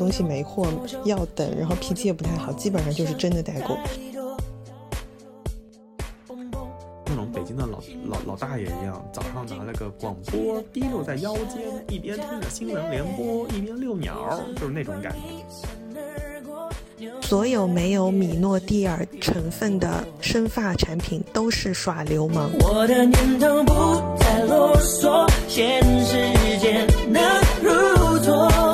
东西没货要等，然后脾气也不太好，基本上就是真的代购。那种北京的老老老大爷一样，早上拿了个广播提溜在腰间，一边听着新闻联播，一边遛鸟，就是那种感觉。所有没有米诺地尔成分的生发产品都是耍流氓。我的念头不再啰嗦，现实间能如托，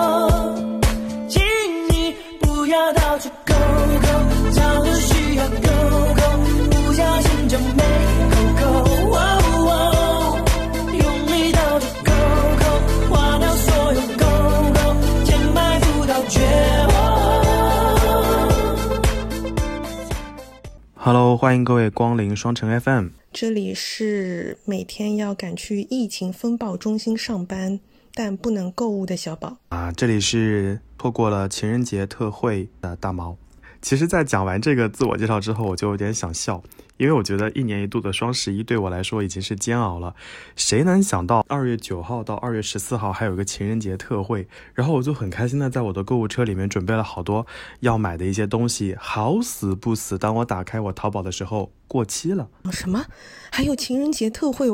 Hello，欢迎各位光临双城 FM。这里是每天要赶去疫情风暴中心上班，但不能购物的小宝。啊，这里是错过了情人节特惠的大毛。其实，在讲完这个自我介绍之后，我就有点想笑，因为我觉得一年一度的双十一对我来说已经是煎熬了。谁能想到二月九号到二月十四号还有一个情人节特惠？然后我就很开心的在我的购物车里面准备了好多要买的一些东西。好死不死，当我打开我淘宝的时候，过期了。什么？还有情人节特惠？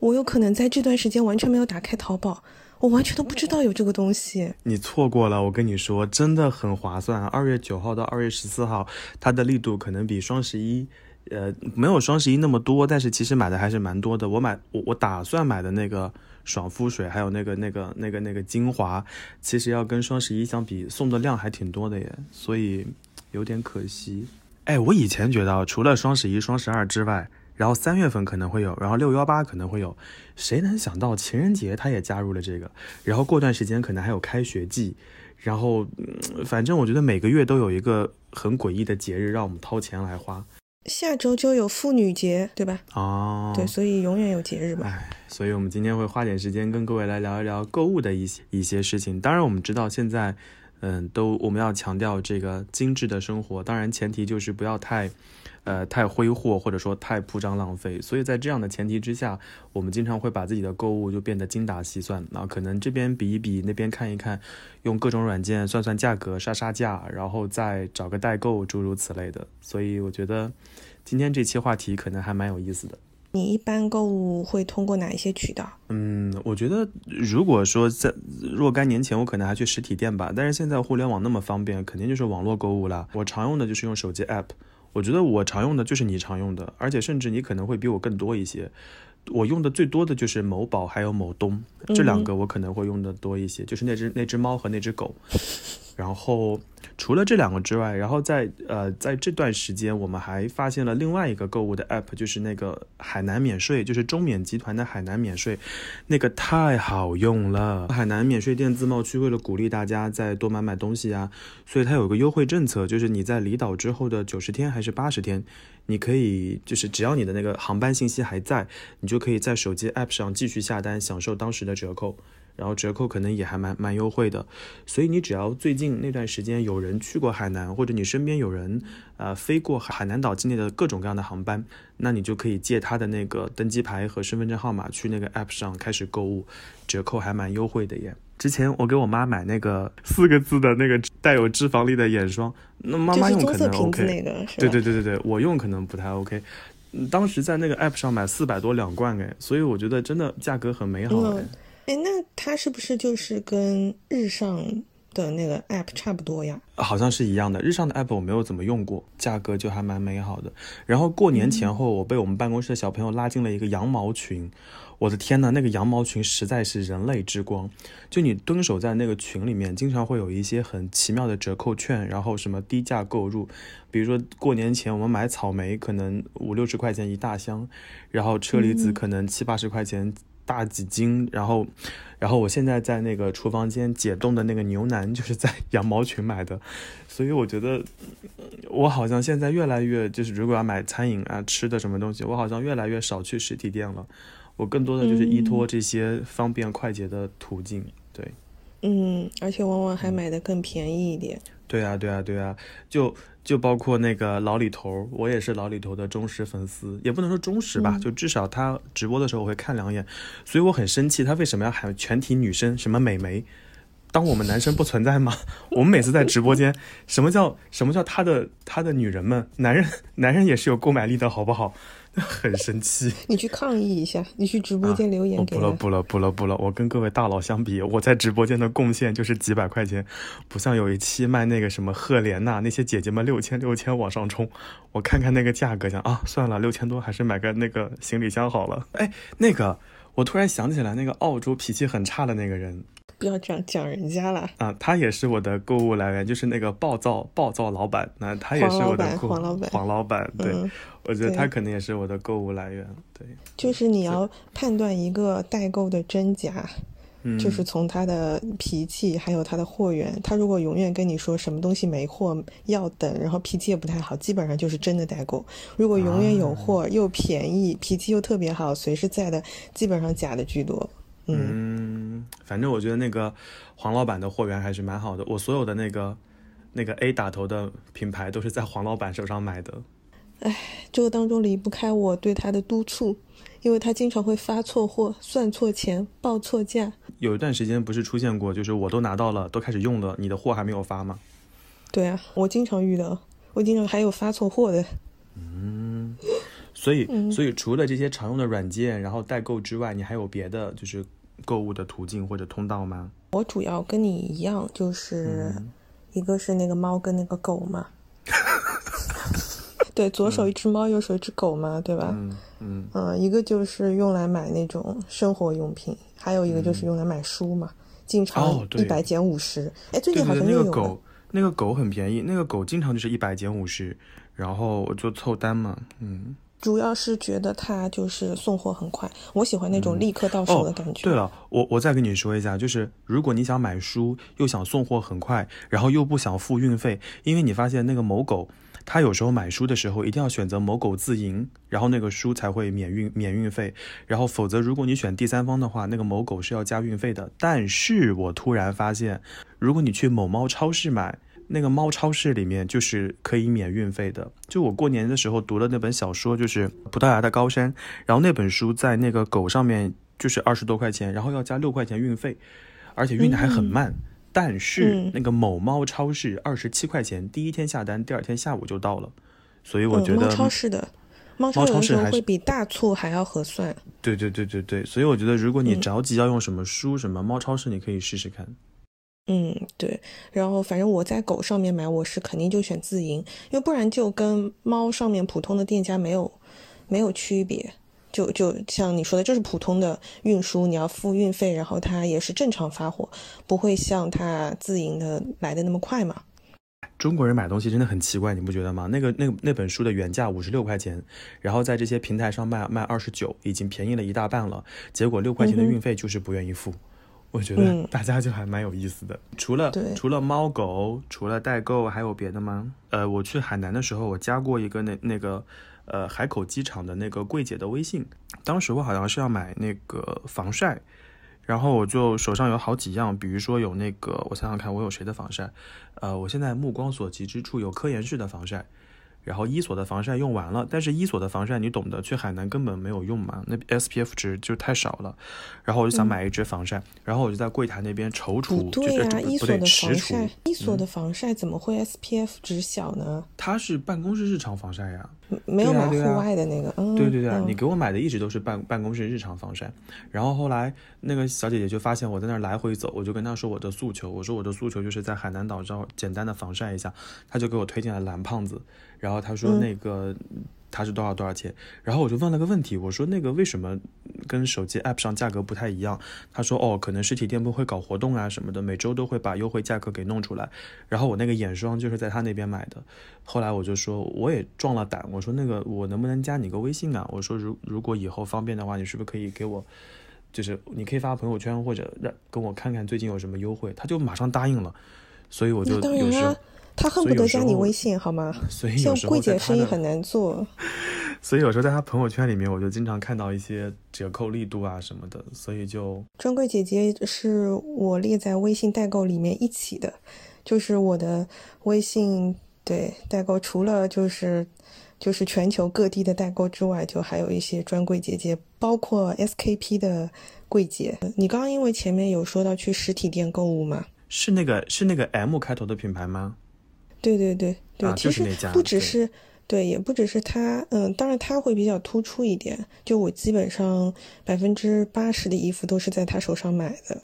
我有可能在这段时间完全没有打开淘宝，我完全都不知道有这个东西。你错过了，我跟你说，真的很划算。二月九号到二月十四号，它的力度可能比双十一，呃，没有双十一那么多，但是其实买的还是蛮多的。我买我我打算买的那个爽肤水，还有那个那个那个那个精华，其实要跟双十一相比，送的量还挺多的耶，所以有点可惜。哎，我以前觉得除了双十一、双十二之外，然后三月份可能会有，然后六幺八可能会有，谁能想到情人节他也加入了这个？然后过段时间可能还有开学季，然后、反正我觉得每个月都有一个很诡异的节日让我们掏钱来花下周就有妇女节，对吧？哦。对，所以永远有节日吧。哎，所以我们今天会花点时间跟各位来聊一聊购物的一些一些事情。当然，我们知道现在，嗯，都我们要强调这个精致的生活，当然前提就是不要太，呃，太挥霍或者说太铺张浪费。所以在这样的前提之下，我们经常会把自己的购物就变得精打细算，那可能这边比一比，那边看一看，用各种软件算算价格、杀杀价，然后再找个代购，诸如此类的。所以我觉得今天这期话题可能还蛮有意思的。你一般购物会通过哪一些渠道？嗯，我觉得如果说在若干年前，我可能还去实体店吧，但是现在互联网那么方便，肯定就是网络购物了。我常用的就是用手机 app，我觉得我常用的就是你常用的，而且甚至你可能会比我更多一些。我用的最多的就是某宝还有某东这两个，我可能会用的多一些，就是那只那只猫和那只狗。然后除了这两个之外，然后在呃在这段时间，我们还发现了另外一个购物的 app，就是那个海南免税，就是中免集团的海南免税，那个太好用了。海南免税店自贸区为了鼓励大家再多买买东西啊，所以它有个优惠政策，就是你在离岛之后的九十天还是八十天，你可以就是只要你的那个航班信息还在，你就可以在手机 app 上继续下单，享受当时的折扣。然后折扣可能也还蛮蛮优惠的，所以你只要最近那段时间有人去过海南，或者你身边有人呃飞过海南岛境内的各种各样的航班，那你就可以借他的那个登机牌和身份证号码去那个 app 上开始购物，折扣还蛮优惠的耶。之前我给我妈买那个四个字的那个带有脂肪粒的眼霜，那妈妈用可能 OK，子那个，对对对对对，我用可能不太 OK。嗯当时在那个 app 上买四百多两罐哎，所以我觉得真的价格很美好哎。嗯哎，那它是不是就是跟日上的那个 app 差不多呀？好像是一样的。日上的 app 我没有怎么用过，价格就还蛮美好的。然后过年前后，我被我们办公室的小朋友拉进了一个羊毛群。我的天呐，那个羊毛群实在是人类之光！就你蹲守在那个群里面，经常会有一些很奇妙的折扣券，然后什么低价购入，比如说过年前我们买草莓可能五六十块钱一大箱，然后车厘子可能七八十块钱大几斤，然后，然后我现在在那个厨房间解冻的那个牛腩就是在 羊毛群买的，所以我觉得嗯我好像现在越来越就是如果要买餐饮啊吃的什么东西，我好像越来越少去实体店了，我更多的就是依托这些方便快捷的途径，对。嗯，而且往往还买的更便宜一点。对啊，对啊，对啊，就就包括那个老李头，我也是老李头的忠实粉丝，也不能说忠实吧，嗯就至少他直播的时候我会看两眼，所以我很生气，他为什么要喊全体女生什么美眉？当我们男生不存在吗？我们每次在直播间，什么叫什么叫他的他的女人们？男人男人也是有购买力的，好不好？很生气。你去抗议一下，你去直播间留言给他。我不了不了不了不了！我跟各位大佬相比，我在直播间的贡献就是几百块钱，不像有一期卖那个什么赫莲娜那些姐姐们六千六千往上冲，我看看那个价格，想啊算了，六千多还是买个那个行李箱好了。哎，那个我突然想起来，那个澳洲脾气很差的那个人，不要这样讲人家了。啊，他也是我的购物来源，就是那个暴躁暴躁老板，那他也是我的购黄老板，黄老板，对。嗯我觉得他可能也是我的购物来源，对，就是你要判断一个代购的真假，嗯，就是从他的脾气，还有他的货源。他如果永远跟你说什么东西没货要等，然后脾气也不太好，基本上就是真的代购。如果永远有货又便宜，脾气又特别好，随时在的，基本上假的居多。嗯，反正我觉得那个黄老板的货源还是蛮好的。我所有的那个那个 A 打头的品牌都是在黄老板手上买的。唉，这个当中离不开我对他的督促，因为他经常会发错货、算错钱、报错价。有一段时间不是出现过，就是我都拿到了，都开始用了，你的货还没有发吗？对啊，我经常遇到，我经常还有发错货的。嗯，所以，所以除了这些常用的软件，然后代购之外，你还有别的就是购物的途径或者通道吗？我主要跟你一样，就是一个是那个猫跟那个狗嘛。对，左手一只猫，右手一只狗嘛，对吧？嗯嗯嗯，一个就是用来买那种生活用品，还有一个就是用来买书嘛，经常一百减五十。哎，最近好像又有了。个狗，那个狗很便宜，那个狗经常就是一百减五十，然后我就凑单嘛，嗯。主要是觉得它就是送货很快，我喜欢那种立刻到手的感觉。嗯对了，我我再跟你说一下，就是如果你想买书，又想送货很快，然后又不想付运费，因为你发现那个某狗，它有时候买书的时候一定要选择某狗自营，然后那个书才会免运免运费，然后否则如果你选第三方的话，那个某狗是要加运费的。但是我突然发现，如果你去某猫超市买。那个猫超市里面就是可以免运费的。就我过年的时候读了那本小说，就是《葡萄牙的高山》，然后那本书在那个狗上面就是二十多块钱，然后要加六块钱运费，而且运的还很慢。但是嗯那个某猫超市二十七块钱，第一天下单，第二天下午就到了。所以我嗯，觉得，猫超市的猫超市还会比大促还要合算。对对对对对，所以我觉得如果你嗯着急要用什么书，什么猫超市，你可以试试看。嗯，对。然后反正我在狗上面买，我是肯定就选自营，因为不然就跟猫上面普通的店家没有没有区别。就就像你说的，就是普通的运输，你要付运费，然后它也是正常发货，不会像它自营的来的那么快嘛。中国人买东西真的很奇怪，你不觉得吗？那个那个那本书的原价五十六块钱，然后在这些平台上卖卖二十九，已经便宜了一大半了。结果六块钱的运费就是不愿意付，我觉得嗯大家就还蛮有意思的。除了对除了猫狗，除了代购，还有别的吗？呃，我去海南的时候，我加过一个那那个呃海口机场的那个柜姐的微信，当时我好像是要买那个防晒。然后我就手上有好几样，比如说有那个，我想想看，我有谁的防晒？呃，我现在目光所及之处有科颜氏的防晒，然后伊索的防晒用完了，但是伊索的防晒你懂得，去海南根本没有用嘛，那 SPF 值就太少了。然后我就想买一支防晒，然后我就在柜台那边踌躇，不对呀、伊索的防晒，，伊索的防晒怎么会 SPF 值小呢？它是办公室日常防晒呀。没有买户对啊对啊外的那个，嗯，对对对你给我买的一直都是办办公室日常防晒，然后后来那个小姐姐就发现我在那儿来回走，我就跟她说我的诉求，我说我的诉求就是在海南岛上简单的防晒一下，她就给我推荐了蓝胖子，然后她说嗯那个。它是多少多少钱？然后我就问了个问题，我说那个为什么跟手机 app 上价格不太一样？他说哦，可能实体店铺会搞活动啊什么的，每周都会把优惠价格给弄出来。然后我那个眼霜就是在他那边买的。后来我就说我也壮了胆，我说那个我能不能加你个微信啊？我说如如果以后方便的话，你是不是可以给我，就是你可以发朋友圈或者让跟我看看最近有什么优惠？他就马上答应了。所以我就有时候，，他恨不得加你微信好吗？所以柜姐生意很难做。所以有时候在他朋友圈里面，我就经常看到一些折扣力度啊什么的，所以就专柜姐姐是我列在微信代购里面一起的，就是我的微信对代购，除了就是就是全球各地的代购之外，就还有一些专柜姐姐，包括 SKP 的柜姐。你刚刚因为前面有说到去实体店购物嘛，是那个是那个 M 开头的品牌吗？对对对对，啊其实不只是对，也不只是它，嗯，当然它会比较突出一点。就我基本上百分之八十的衣服都是在他手上买的，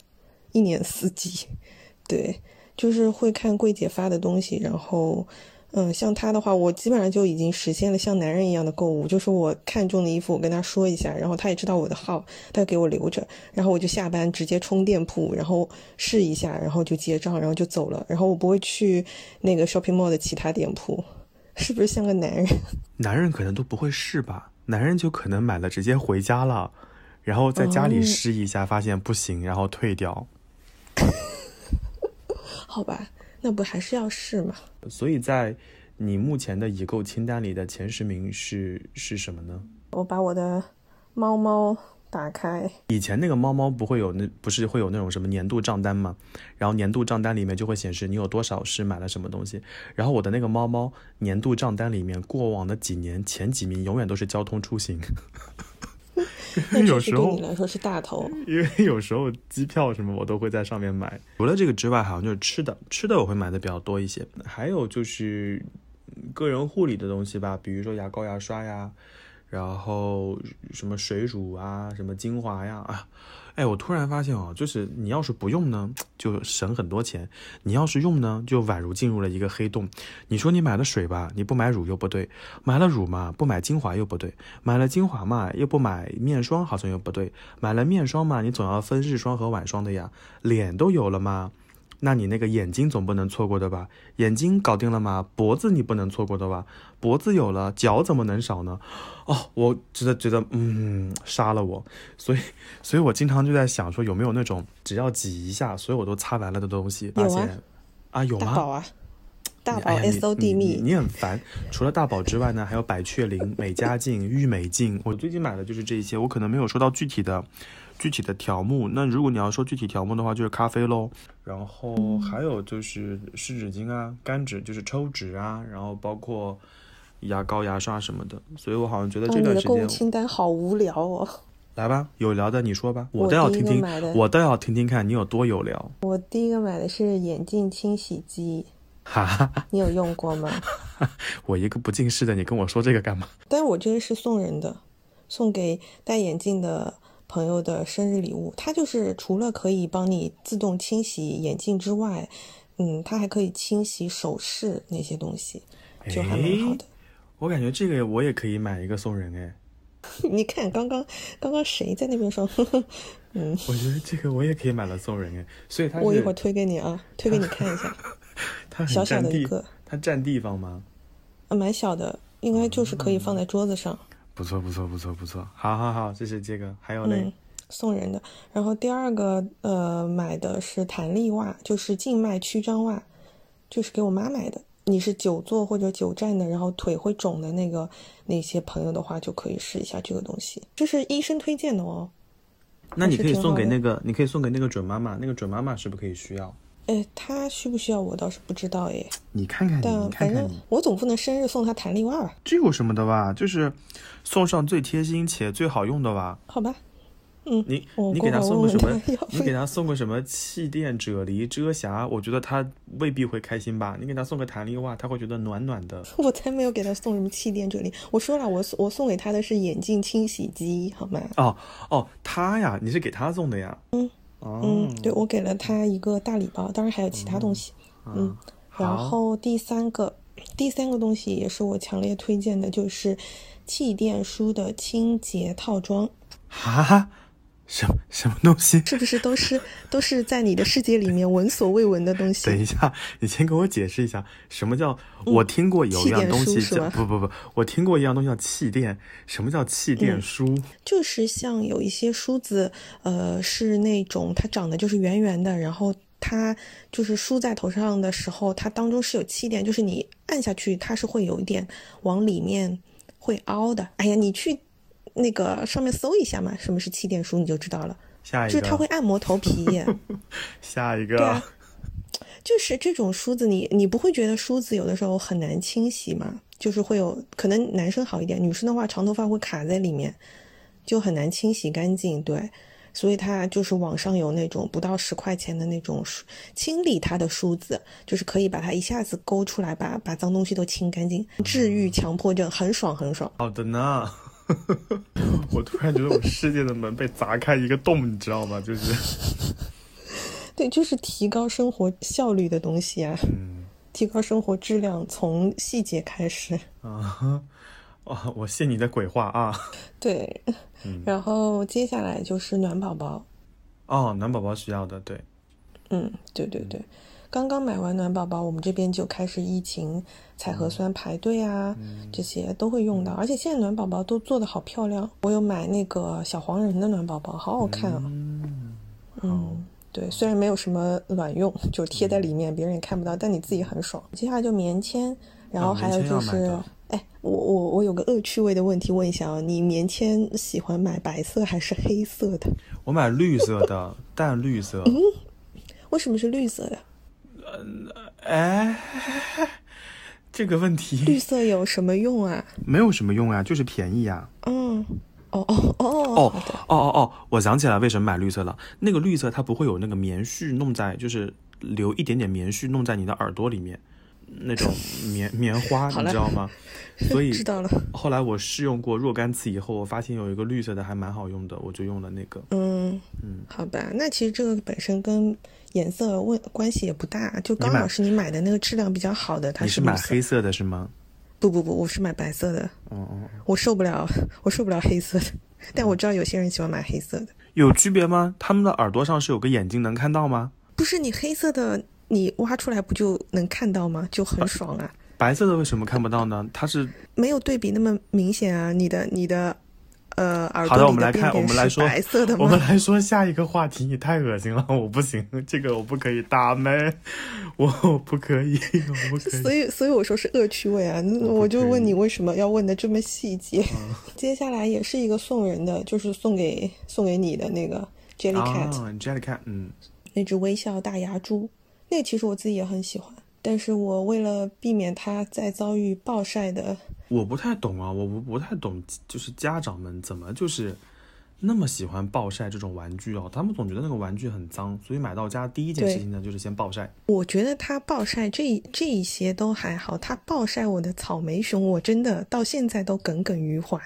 一年四季。对，就是会看柜姐发的东西，然后，嗯，像他的话，我基本上就已经实现了像男人一样的购物，就是我看中的衣服，我跟他说一下，然后他也知道我的号，他就给我留着，然后我就下班直接冲店铺，然后试一下，然后就结账，然后就走了，然后我不会去那个 shopping mall 的其他店铺，是不是像个男人？男人可能都不会试吧，男人就可能买了直接回家了，然后在家里哦试一下，发现不行，然后退掉。好吧，那不还是要试嘛？所以在你目前的已购清单里的前十名是是什么呢？我把我的猫猫打开，以前那个猫猫不会有那不是会有那种什么年度账单吗？然后年度账单里面就会显示你有多少是买了什么东西。然后我的那个猫猫年度账单里面，过往的几年前几名永远都是交通出行，有时候对你来说是大头。因为有时候机票什么我都会在上面买。除了这个之外，好像就是吃的，吃的我会买的比较多一些。还有就是嗯个人护理的东西吧，比如说牙膏、牙刷呀，然后什么水乳啊，什么精华呀啊。哎，我突然发现哦，就是你要是不用呢，就省很多钱；你要是用呢，就宛如进入了一个黑洞。你说你买了水吧，你不买乳又不对；买了乳嘛，不买精华又不对；买了精华嘛，又不买面霜，好像又不对；买了面霜嘛，你总要分日霜和晚霜的呀。脸都有了嘛，那你那个眼睛总不能错过的吧？眼睛搞定了吗？脖子你不能错过的吧？脖子有了，脚怎么能少呢？哦，我真的觉得，嗯，杀了我。所以，所以我经常就在想说，有没有那种只要挤一下，所有都擦完了的东西？发有啊现啊，有吗？大宝啊，大宝 S O 你 D 你 me，你很烦。除了大宝之外呢，还有百雀羚、美加净、郁美净。我最近买的就是这些，我可能没有说到具体的、具体的条目。那如果你要说具体条目的话，就是咖啡喽。然后还有就是湿纸巾啊、干纸，就是抽纸啊，然后包括牙膏、牙刷什么的。所以我好像觉得哦，你的购物这段时间，清单好无聊哦。来吧，有聊的你说吧，我倒要听听我倒要听听看你有多有聊。我第一个买的是眼镜清洗机，哈哈，你有用过吗？我一个不近视的，你跟我说这个干嘛？但是我这个是送人的，送给戴眼镜的朋友的生日礼物。它就是除了可以帮你自动清洗眼镜之外，嗯，它还可以清洗首饰那些东西，就还蛮好的。我感觉这个我也可以买一个送人哎。你看，刚刚刚刚谁在那边说？呵 呵嗯，我觉得这个我也可以买了送人哎，所以它我一会儿推给你啊，推给你看一下。它小小的一个，它占地方吗？啊，蛮小的，应该就是可以放在桌子上。不错不错不错不错，好好好，谢谢杰哥，还有嘞嗯，，送人的。然后第二个呃买的是弹力袜，就是静脉曲张袜，就是给我妈买的。你是久坐或者久站的，然后腿会肿的那个那些朋友的话，就可以试一下这个东西。这是医生推荐的哦。那你可以送给那个，你可以送给那个准妈妈，那个准妈妈是不是可以需要？哎，他需不需要我倒是不知道哎，你看看你，反正我总不能生日送他弹力袜吧？这有什么的吧？就是送上最贴心且最好用的吧。好吧，嗯，你你给他送个什么你给他送个什么气垫、啫喱、遮瑕？我觉得他未必会开心吧。你给他送个弹力袜，他会觉得暖暖的。我才没有给他送什么气垫啫喱。我说了，我送我送给他的是眼镜清洗机，好吗？哦哦，他呀，你是给他送的呀？嗯。哦，嗯，对，我给了他一个大礼包，当然还有其他东西。嗯，然后第三个，第三个东西也是我强烈推荐的，就是气垫梳的清洁套装，哈，什么什么东西？是不是都是都是在你的世界里面闻所未闻的东西？等一下，你先给我解释一下，什么叫？我听过有一样东西叫、不不不，我听过一样东西叫气垫。什么叫气垫梳？就是像有一些梳子，呃，是那种它长得就是圆圆的，然后它就是梳在头上的时候，它当中是有气垫，就是你按下去，它是会有一点往里面会凹的。哎呀，你去那个上面搜一下嘛，什么是气垫梳，你就知道了。下一个，就是它会按摩头皮耶。下一个。对啊，就是这种梳子你，你不会觉得梳子有的时候很难清洗吗？就是会有可能男生好一点，女生的话长头发会卡在里面，就很难清洗干净。对，所以它就是网上有那种不到十块钱的那种梳清理它的梳子，就是可以把它一下子勾出来，把把脏东西都清干净，治愈强迫症，很爽很爽。好的呢。我突然觉得我世界的门被砸开一个洞，你知道吗？就是，对，就是提高生活效率的东西啊，嗯提高生活质量从细节开始。啊，哦，我信你的鬼话啊！对，然后接下来就是暖宝宝。哦，暖宝宝需要的，对，嗯，对对对，刚刚买完暖宝宝，我们这边就开始疫情采核酸排队啊，这些都会用到。而且现在暖宝宝都做的好漂亮，我有买那个小黄人的暖宝宝，好好看啊。嗯，对，虽然没有什么卵用，就贴在里面，别人也看不到，但你自己很爽。接下来就棉签，然后啊还有就是，哎，我我我有个恶趣味的问题问一下啊，你棉签喜欢买白色还是黑色的？我买绿色的，淡绿色。嗯为什么是绿色的？哎，这个问题绿色有什么用啊？没有什么用啊，就是便宜啊。嗯，哦哦哦哦哦，哦哦哦，我想起来为什么买绿色了。那个绿色它不会有那个棉絮弄在，就是留一点点棉絮弄在你的耳朵里面，那种棉棉花，你知道吗？所以 知道了。后来我试用过若干次以后，我发现有一个绿色的还蛮好用的，我就用了那个。嗯嗯，好吧，那其实这个本身跟颜色问关系也不大，就刚好是你买的那个质量比较好的，它你是买黑色的是吗？不不不，我是买白色的，哦哦，我受不了，我受不了黑色的。但我知道有些人喜欢买黑色的，有区别吗？他们的耳朵上是有个眼睛能看到吗？不是你黑色的，你挖出来不就能看到吗？就很爽啊，白色的为什么看不到呢？它是没有对比那么明显啊。你的你的呃耳好的，朵里我们来看，我便便是们来说白色的我们？来说下一个话题。你太恶心了，我不行，这个我不可以打麦，我不可以，我不可以。所以，所以我说是恶趣味啊！那我就问你为什么要问的这么细节？嗯 接下来也是一个送人的，就是送给送给你的那个 Jellycat、啊，Jellycat，嗯，那只微笑大牙猪，那个其实我自己也很喜欢，但是我为了避免它再遭遇暴晒的，我不太懂啊，我不不太懂，就是家长们怎么就是那么喜欢暴晒这种玩具哦？他们总觉得那个玩具很脏，所以买到家第一件事情呢就是先暴晒。我觉得它暴晒这这一些都还好，它暴晒我的草莓熊，我真的到现在都耿耿于怀。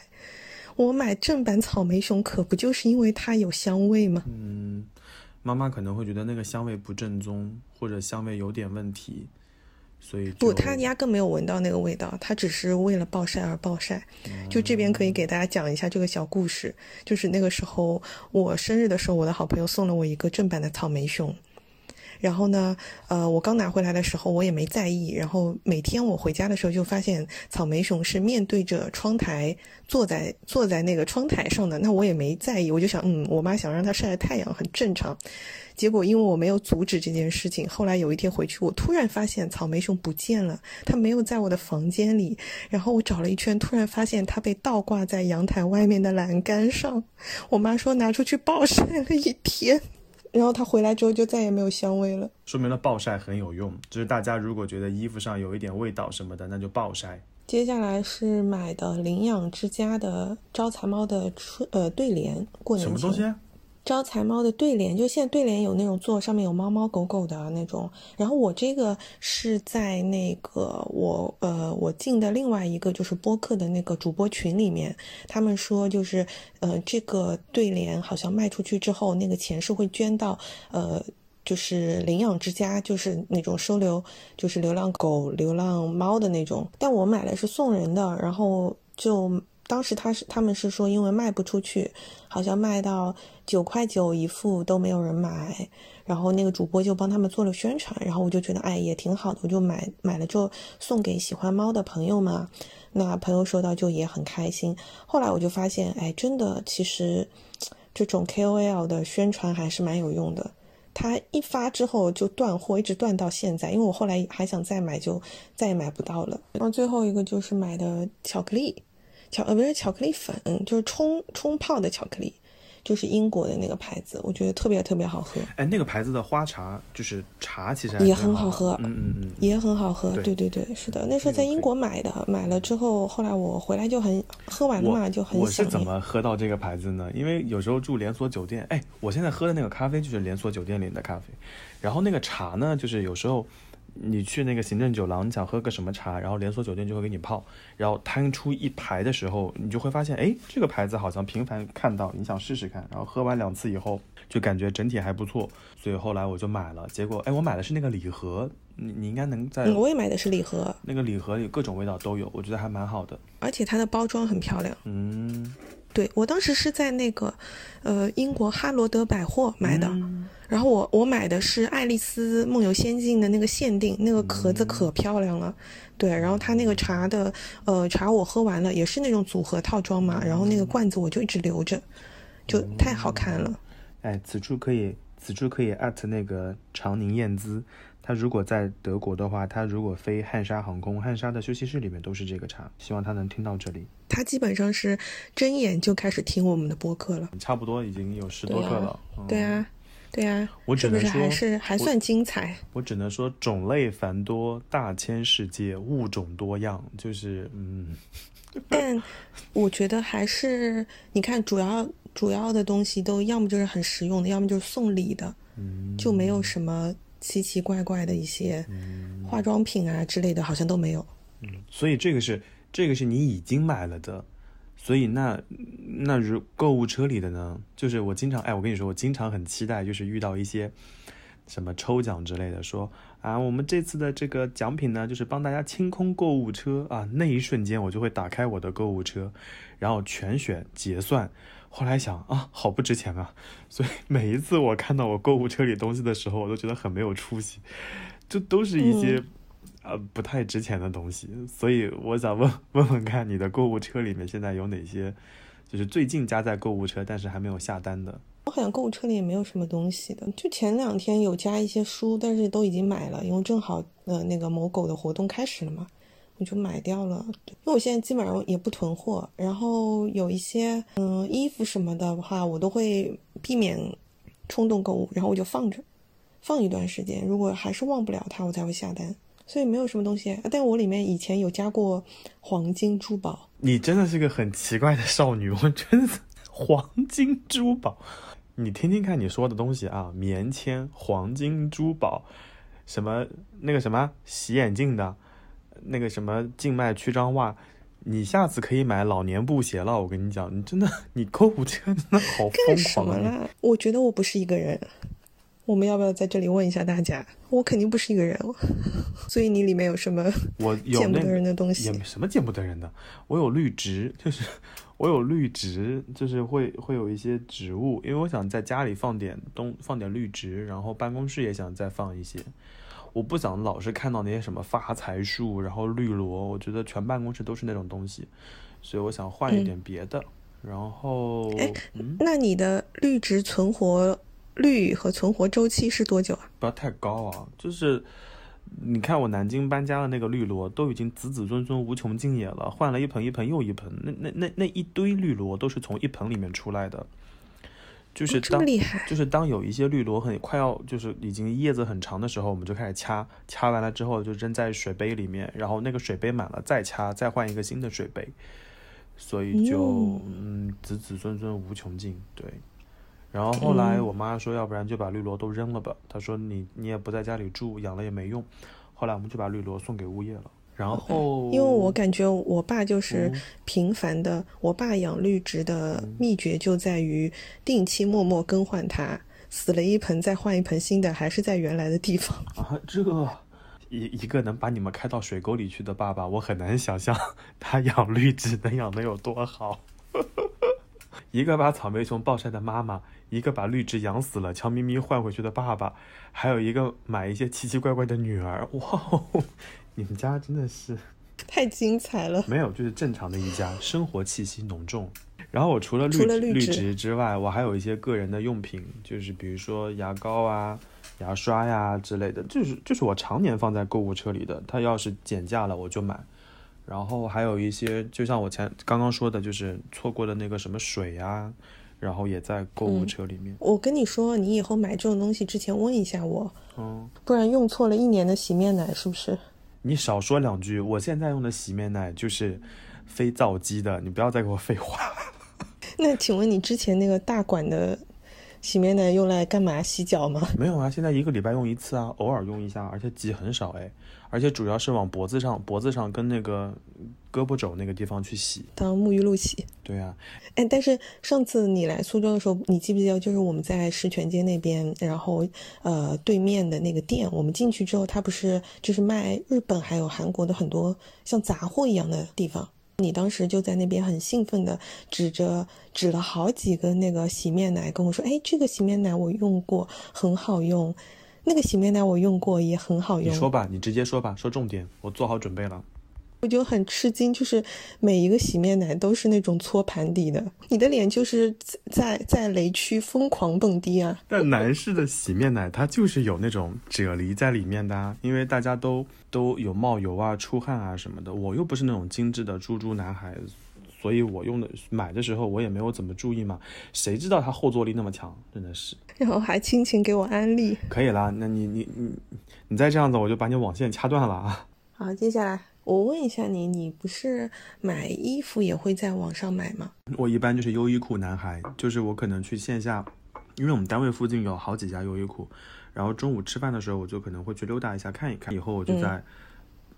我买正版草莓熊可不就是因为它有香味吗？嗯，妈妈可能会觉得那个香味不正宗，或者香味有点问题，所以不，就他压根没有闻到那个味道，他只是为了暴晒而暴晒。就这边可以给大家讲一下这个小故事，就是那个时候我生日的时候，我的好朋友送了我一个正版的草莓熊。然后呢，呃，我刚拿回来的时候我也没在意，然后每天我回家的时候就发现草莓熊是面对着窗台坐在坐在那个窗台上的，那我也没在意，我就想，嗯，我妈想让它晒晒太阳很正常。结果因为我没有阻止这件事情，后来有一天回去，我突然发现草莓熊不见了，它没有在我的房间里。然后我找了一圈，突然发现它被倒挂在阳台外面的栏杆上。我妈说拿出去暴晒了一天，然后它回来之后就再也没有香味了。说明了暴晒很有用。就是大家如果觉得衣服上有一点味道什么的，那就暴晒。接下来是买的领养之家的招财猫的春呃对联，过年什么东西？啊招财猫的对联，就现在对联有那种做上面有猫猫狗狗的那种，然后我这个是在那个我呃我进的另外一个就是播客的那个主播群里面，他们说就是呃这个对联好像卖出去之后，那个钱是会捐到呃。就是领养之家，就是那种收留，就是流浪狗、流浪猫的那种。但我买的是送人的，然后就当时他是他们是说，因为卖不出去，好像卖到九块九一副都没有人买，然后那个主播就帮他们做了宣传，然后我就觉得哎也挺好的，我就买买了就送给喜欢猫的朋友嘛，那朋友收到就也很开心。后来我就发现，哎，真的其实这种 KOL 的宣传还是蛮有用的。它一发之后就断货，一直断到现在。因为我后来还想再买，就再也买不到了。然后最后一个就是买的巧克力，巧呃不是巧克力粉，就是冲冲泡的巧克力，就是英国的那个牌子，我觉得特别特别好喝，哎，那个牌子的花茶就是茶，其实也很好喝嗯嗯嗯，也很好喝。对对对对，是的，那时候在英国买的，买了之后，后来我回来就很喝完了嘛，就很我是怎。么喝到这个牌子呢？因为有时候住连锁酒店，哎，我现在喝的那个咖啡就是连锁酒店里的咖啡，然后那个茶呢，就是有时候你去那个行政酒廊，你想喝个什么茶，然后连锁酒店就会给你泡，然后摊出一排的时候，你就会发现，哎，这个牌子好像频繁看到，你想试试看，然后喝完两次以后，就感觉整体还不错，所以后来我就买了，结果，哎，我买的是那个礼盒，你你应该能在嗯，我也买的是礼盒，那个礼盒里各种味道都有，我觉得还蛮好的，而且它的包装很漂亮。嗯。对我当时是在那个，呃，英国哈罗德百货买的，嗯然后我我买的是《爱丽丝梦游仙境》的那个限定，那个壳子可漂亮了。对，然后它那个茶的，呃，茶我喝完了，也是那种组合套装嘛，然后那个罐子我就一直留着，就太好看了。哎，此处可以，此处可以艾特那个长宁燕姿，他如果在德国的话，他如果飞汉莎航空，汉莎的休息室里面都是这个茶，希望他能听到这里。他基本上是睁眼就开始听我们的播客了。差不多已经有十多对啊克了。嗯对啊，对啊，我只能说是不是还是还算精彩？我只能说种类繁多，大千世界，物种多样，就是嗯，但我觉得还是你看，主要主要的东西都要么就是很实用的，要么就是送礼的，嗯就没有什么奇奇怪怪的一些化妆品啊之类的，好像都没有。所以这个是这个是你已经买了的，所以那那如购物车里的呢，就是我经常哎，我跟你说，我经常很期待，就是遇到一些什么抽奖之类的，说啊，我们这次的这个奖品呢，就是帮大家清空购物车啊，那一瞬间我就会打开我的购物车，然后全选结算。后来想啊，好不值钱啊，所以每一次我看到我购物车里东西的时候，我都觉得很没有出息，就都是一些、呃不太值钱的东西。所以我想问 问问看，你的购物车里面现在有哪些，就是最近加在购物车但是还没有下单的？我好像购物车里也没有什么东西的，就前两天有加一些书，但是都已经买了，因为正好呃那个某狗的活动开始了嘛，我就买掉了。因为我现在基本上也不囤货，然后有一些嗯、衣服什么的话，我都会避免冲动购物，然后我就放着，放一段时间，如果还是忘不了它，我才会下单。所以没有什么东西，但我里面以前有加过黄金珠宝，你真的是个很奇怪的少女，我真的黄金珠宝。你听听看你说的东西啊，棉签、黄金珠宝，什么那个什么洗眼镜的，那个什么静脉曲张袜，你下次可以买老年布鞋了。我跟你讲，你真的，你购物车真的好疯狂啊！我觉得我不是一个人。我们要不要在这里问一下大家？我肯定不是一个人，所以你里面有什么我有见不得那个人的东西也？没什么见不得人的。我有绿植，就是我有绿植，就是会会有一些植物，因为我想在家里放点东放点绿植，然后办公室也想再放一些。我不想老是看到那些什么发财树，然后绿萝，我觉得全办公室都是那种东西，所以我想换一点别的。然后，哎嗯，那你的绿植存活率和存活周期是多久啊？不要太高啊，就是。你看我南京搬家的那个绿萝都已经子子孙孙无穷尽也了，换了一盆一盆又一盆，那那那那一堆绿萝都是从一盆里面出来的，就是当、就是当有一些绿萝很快要就是已经叶子很长的时候，我们就开始掐，掐完了之后就扔在水杯里面，然后那个水杯满了再掐，再换一个新的水杯，所以就哟嗯子子孙孙无穷尽，对。然后后来嗯我妈说，要不然就把绿萝都扔了吧。她说你你也不在家里住，养了也没用。后来我们就把绿萝送给物业了。然后因为我感觉我爸就是嗯频繁的，我爸养绿植的秘诀就在于定期默默更换它，死了一盆再换一盆新的，还是在原来的地方。啊，这一一个能把你们开到水沟里去的爸爸，我很难想象他养绿植能养得有多好。一个把草莓熊暴晒的妈妈，一个把绿植养死了悄咪咪换回去的爸爸，还有一个买一些奇奇怪怪的女儿。哇哦，你们家真的是太精彩了！没有，就是正常的一家，生活气息浓重。然后我除了绿绿植植之外，我还有一些个人的用品，就是比如说牙膏啊、牙刷呀之类的，就是就是我常年放在购物车里的。它要是减价了，我就买。然后还有一些，就像我前刚刚说的，就是错过的那个什么水呀、然后也在购物车里面。我跟你说，你以后买这种东西之前问一下我，嗯，不然用错了一年的洗面奶是不是？你少说两句，我现在用的洗面奶就是非皂基的，你不要再给我废话。那请问你之前那个大管的洗面奶用来干嘛？洗脚吗？没有啊，现在一个礼拜用一次啊，偶尔用一下，而且挤很少哎，而且主要是往脖子上、脖子上跟那个胳膊肘那个地方去洗。当沐浴露洗。对啊，哎，但是上次你来苏州的时候，你记不记得，就是我们在石泉街那边，然后呃对面的那个店，我们进去之后，它不是就是卖日本还有韩国的很多像杂货一样的地方。你当时就在那边很兴奋的指着指了好几个那个洗面奶跟我说：“哎，这个洗面奶我用过，很好用；那个洗面奶我用过，也很好用。”你说吧，你直接说吧，说重点，我做好准备了。我就很吃惊，就是每一个洗面奶都是那种搓盘底的，你的脸就是在在雷区疯狂蹦迪啊！但男士的洗面奶它就是有那种啫喱在里面的啊，因为大家都都有冒油啊、出汗啊什么的，我又不是那种精致的猪猪男孩，所以我用的买的时候我也没有怎么注意嘛，谁知道它后坐力那么强，真的是。然后还亲情给我安利，可以啦，那你你你你再这样子，我就把你网线掐断了啊！好，接下来我问一下你，你不是买衣服也会在网上买吗？我一般就是优衣库男孩，就是我可能去线下，因为我们单位附近有好几家优衣库，然后中午吃饭的时候我就可能会去溜达一下看一看，以后我就在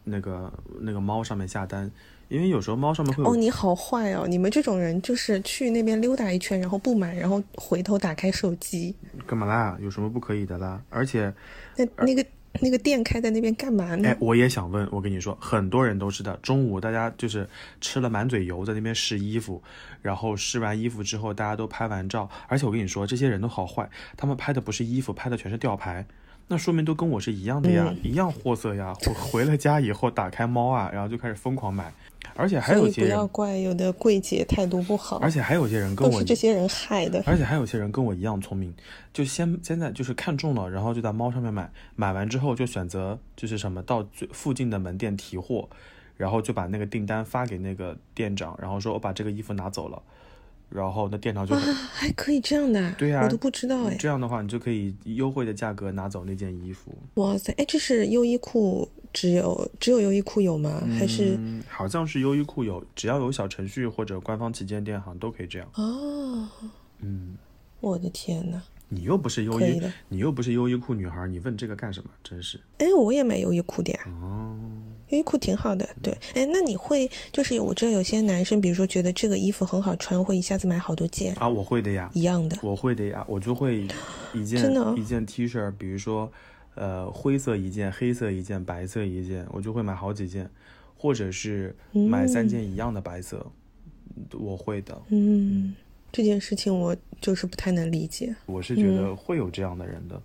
那个、那个猫上面下单，因为有时候猫上面会哦，你好坏哦！你们这种人就是去那边溜达一圈，然后不买，然后回头打开手机。干嘛啦？有什么不可以的啦？而且，那那个那个店开在那边干嘛呢？哎，我也想问，我跟你说，很多人都知道，中午大家就是吃了满嘴油，在那边试衣服，然后试完衣服之后，大家都拍完照，而且我跟你说，这些人都好坏，他们拍的不是衣服，拍的全是吊牌。那说明都跟我是一样的呀，一样货色呀。我回了家以后，打开猫啊，然后就开始疯狂买，而且还有所以不些人要怪有的柜姐态度不好，而且还有些人跟都我是这些人害的。而且还有些人跟我一样聪明，就先现在就是看中了，然后就在猫上面买，买完之后就选择就是什么到最附近的门店提货，然后就把那个订单发给那个店长，然后说我把这个衣服拿走了，然后那店长就哇很，还可以这样的啊？对呀我都不知道哎。这样的话你就可以优惠的价格拿走那件衣服。哇塞，哎，这是优衣库只有只有优衣库有吗？还是嗯，好像是优衣库有，只要有小程序或者官方旗舰店，好像都可以这样。哦？嗯，我的天呐，你又不是优衣的，你又不是优衣库女孩，你问这个干什么？真是。哎，我也买优衣库的呀。哦，优衣库挺好的，对。哎，那你会就是我知道有些男生，比如说觉得这个衣服很好穿，会一下子买好多件啊，我会的呀。一样的。我会的呀，我就会一件真的哦一件 T 恤，比如说，呃，灰色一件，黑色一件，白色一件，我就会买好几件，或者是买三件一样的白色，我会的。嗯，这件事情我就是不太能理解。我是觉嗯得会有这样的人的。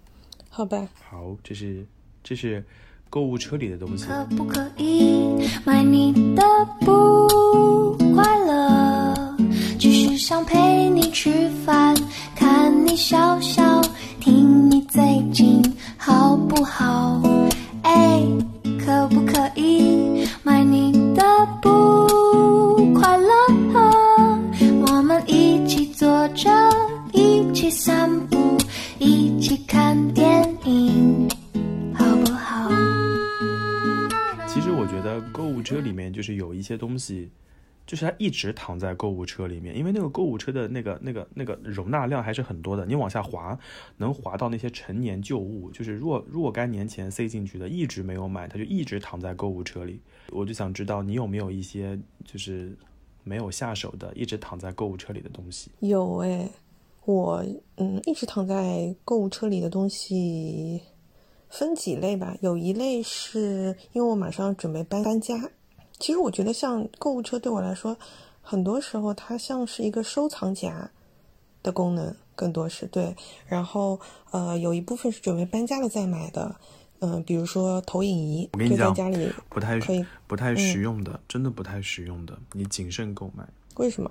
好吧，好，这是这是购物车里的东西。可不可以买你的不快乐？只是想陪你吃饭，看你笑笑，听你最近好不好？哎，可不可以买你的不快乐？我们一起坐着，一起散步，一起看电影，好不好？其实我觉得购物车里面就是有一些东西，就是它一直躺在购物车里面，因为那个购物车的那个那个那个容纳量还是很多的，你往下滑能滑到那些陈年旧物，就是若若干年前塞进去的，一直没有买，它就一直躺在购物车里。我就想知道你有没有一些就是没有下手的，一直躺在购物车里的东西。有哎，我嗯一直躺在购物车里的东西分几类吧，有一类是因为我马上准备搬搬家，其实我觉得像购物车对我来说，很多时候它像是一个收藏夹的功能，更多是对。然后呃有一部分是准备搬家了再买的，嗯、比如说投影仪，我跟你讲家里不太可以，不太实用的，真的不太实用的，你谨慎购买。为什么？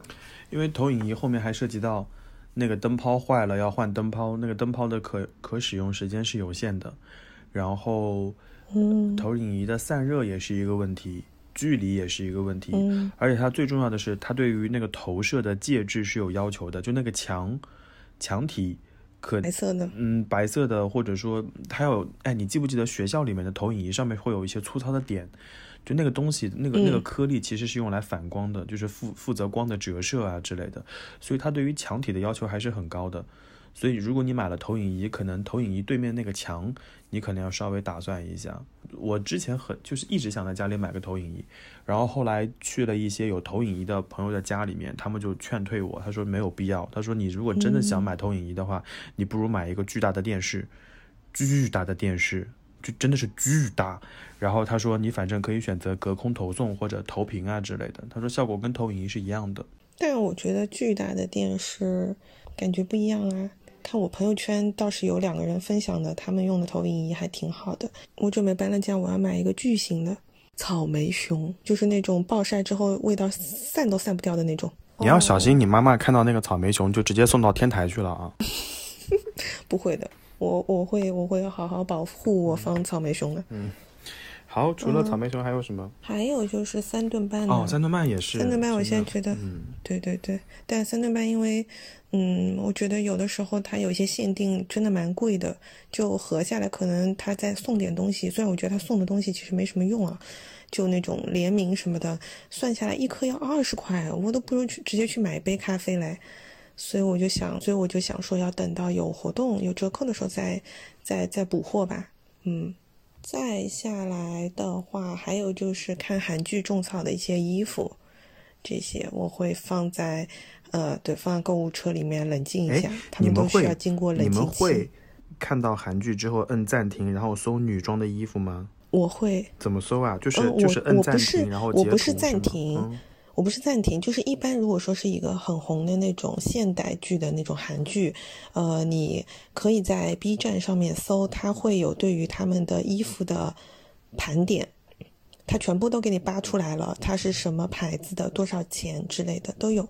因为投影仪后面还涉及到那个灯泡坏了要换灯泡，那个灯泡的可可使用时间是有限的，然后嗯投影仪的散热也是一个问题。距离也是一个问题，嗯。而且它最重要的是，它对于那个投射的介质是有要求的，就那个墙墙体可白色的，嗯，白色的，或者说还有，哎，你记不记得学校里面的投影仪上面会有一些粗糙的点？就那个东西，那个那个嗯颗粒其实是用来反光的，就是负负责光的折射啊之类的，所以它对于墙体的要求还是很高的。所以如果你买了投影仪，可能投影仪对面那个墙，你可能要稍微打算一下。我之前很就是一直想在家里买个投影仪，然后后来去了一些有投影仪的朋友的家里面，他们就劝退我，他说没有必要，他说你如果真的想买投影仪的话，你不如买一个巨大的电视，巨大的电视，就真的是巨大。然后他说你反正可以选择隔空投送或者投屏啊之类的，他说效果跟投影仪是一样的。但我觉得巨大的电视感觉不一样啊。看我朋友圈倒是有两个人分享的，他们用的投影仪还挺好的。我准备搬了家，我要买一个巨型的草莓熊，就是那种暴晒之后味道散都散不掉的那种。你要小心，你妈妈看到那个草莓熊就直接送到天台去了啊！不会的，我我会我会好好保护我方草莓熊的。好，除了草莓熊还有什么？还有就是三顿半哦，三顿半也是。三顿半我现在觉得嗯，对对对，但三顿半因为，嗯，我觉得有的时候它有一些限定真的蛮贵的，就合下来可能他再送点东西，虽然我觉得他送的东西其实没什么用啊，就那种联名什么的，算下来一颗要二十块，我都不如去直接去买一杯咖啡来。所以我就想，所以我就想说，要等到有活动、有折扣的时候再再再补货吧。嗯，再下来的话，还有就是看韩剧种草的一些衣服，这些我会放在呃，对，放在购物车里面冷静一哎下。他你们都需要经过冷你静期。们会看到韩剧之后摁暂停，然后搜女装的衣服吗？我会，怎么搜啊？就是、呃就是我摁暂停，然后截我不是暂停嗯我不是暂停，就是一般如果说是一个很红的那种现代剧的那种韩剧，呃，你可以在 B 站上面搜，它会有对于他们的衣服的盘点，它全部都给你扒出来了，它是什么牌子的，多少钱之类的都有。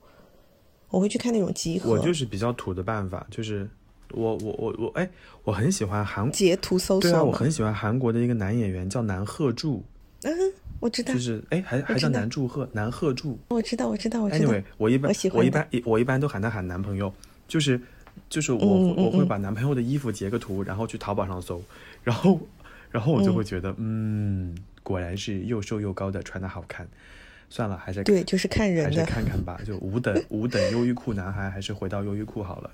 我会去看那种集合，我就是比较土的办法，就是我我我我哎，我很喜欢韩截图搜对啊，我。很喜欢韩国的一个男演员叫南鹤柱，嗯，我知道就，是哎还还叫南柱鹤南鹤柱。我知道，我知道，我知道。Anyway，我一般我喜欢一般我一般都喊他喊男朋友，就是就是我、我会嗯把男朋友的衣服截个图，然后去淘宝上搜，然后然后我就会觉得嗯果然是又瘦又高的，穿的好看。算了，还是对，就是看人还是。看看吧，就五等 五等优衣库男孩，还是回到优衣库好了。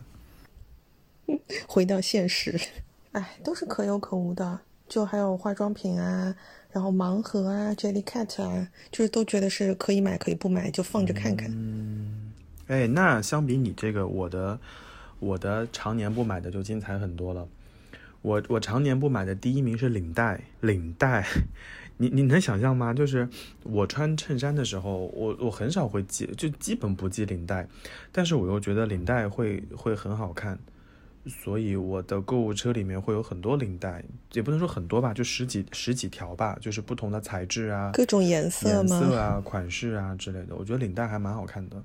回到现实，哎，都是可有可无的。就还有化妆品啊，然后盲盒啊、Jellycat 啊，就是都觉得是可以买可以不买，就放着看看。嗯哎，那相比你这个，我的我的常年不买的就精彩很多了。我我常年不买的第一名是领带，领带，你你能想象吗？就是我穿衬衫的时候，我我很少会系，就基本不系领带，但是我又觉得领带会会很好看，所以我的购物车里面会有很多领带，也不能说很多吧，就十几十几条吧，就是不同的材质啊，各种颜色颜吗？色啊、款式啊之类的，我觉得领带还蛮好看的，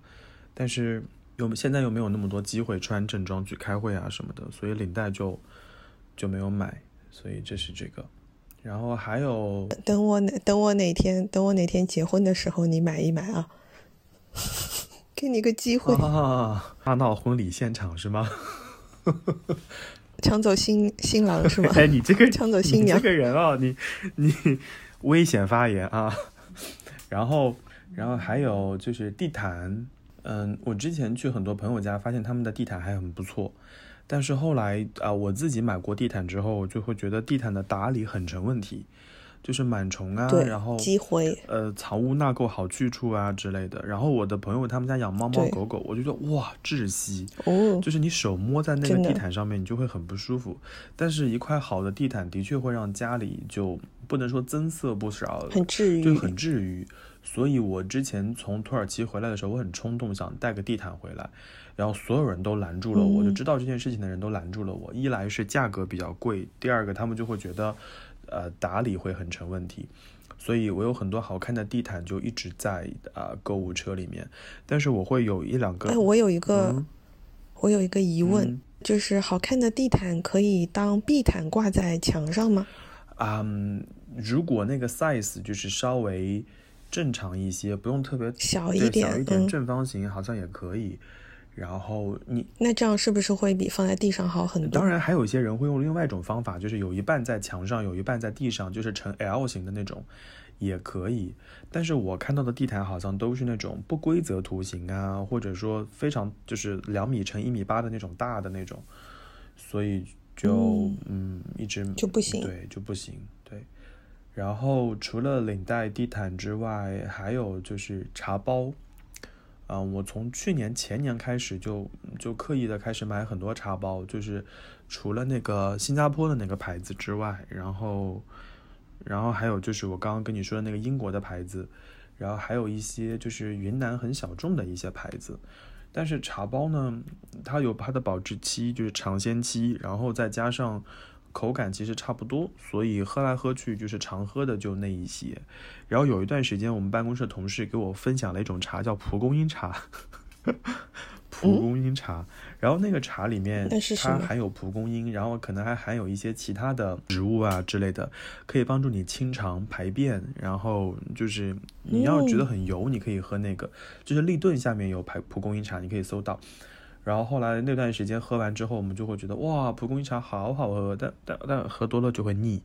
但是又现在又没有那么多机会穿正装去开会啊什么的，所以领带就就没有买，所以这是这个。然后还有等我哪等我哪天等我哪天结婚的时候，你买一买啊，给你个机会，啊，大闹婚礼现场是吗？抢走新新郎是吗？哎，你这个 抢走新娘你这个人啊，你你危险发言啊。然后，然后还有就是地毯，嗯，我之前去很多朋友家，发现他们的地毯还很不错，但是后来啊、我自己买过地毯之后，就会觉得地毯的打理很成问题，就是螨虫啊，然后，积灰，呃，藏污纳垢好去处啊之类的。然后我的朋友他们家养猫猫狗狗，我就觉得哇窒息，哦，就是你手摸在那个地毯上面，你就会很不舒服。但是，一块好的地毯的确会让家里就不能说增色不少，很治愈，就很治愈。所以我之前从土耳其回来的时候，我很冲动想带个地毯回来，然后所有人都拦住了我，嗯就知道这件事情的人都拦住了我。一来是价格比较贵，第二个他们就会觉得，呃，打理会很成问题。所以我有很多好看的地毯就一直在啊、购物车里面，但是我会有一两个，哎，我有一个，嗯我有一个疑问，嗯就是好看的地毯可以当壁毯挂在墙上吗？嗯，如果那个 size 就是稍微正常一些，不用特别小一点嗯小一点正方形好像也可以。然后你那这样是不是会比放在地上好很多？当然还有一些人会用另外一种方法，就是有一半在墙上，有一半在地上，就是呈 L 型的那种，也可以。但是我看到的地毯好像都是那种不规则图形啊，或者说非常就是两米乘一米八的那种大的那种，所以就嗯一直就不行对，就不行，对。然后除了领带、地毯之外，还有就是茶包。啊，我从去年前年开始就就刻意的开始买很多茶包，就是除了那个新加坡的那个牌子之外，然后然后还有就是我刚刚跟你说的那个英国的牌子，然后还有一些就是云南很小众的一些牌子。但是茶包呢，它有它的保质期，就是尝鲜期，然后再加上口感其实差不多，所以喝来喝去就是常喝的就那一些。然后有一段时间，我们办公室的同事给我分享了一种茶，叫蒲公英茶。蒲公英茶，然后那个茶里面它含有蒲公英，然后可能还含有一些其他的植物啊之类的，可以帮助你清肠排便。然后就是你要觉得很油，你可以喝那个，就是立顿下面有排蒲公英茶，你可以搜到。然后后来那段时间喝完之后，我们就会觉得哇，蒲公英茶好好喝，但但但喝多了就会腻，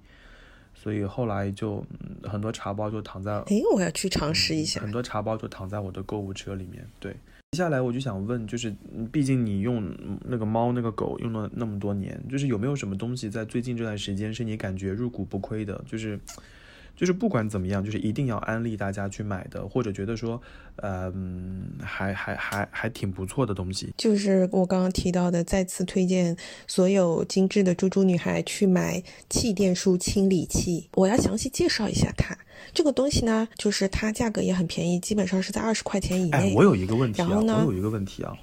所以后来就、嗯、很多茶包就躺在诶，我要去尝试一下。很多茶包就躺在我的购物车里面。对，接下来我就想问，就是嗯毕竟你用嗯那个猫那个狗用了那么多年，就是有没有什么东西在最近这段时间是你感觉入股不亏的？就是就是不管怎么样，就是一定要安利大家去买的，或者觉得说，呃嗯，还还还还挺不错的东西。就是我刚刚提到的，再次推荐所有精致的猪猪女孩去买气垫梳清理器。我要详细介绍一下它。这个东西呢，就是它价格也很便宜，基本上是在二十块钱以内。哎，我有一个问题啊，我有一个问题啊，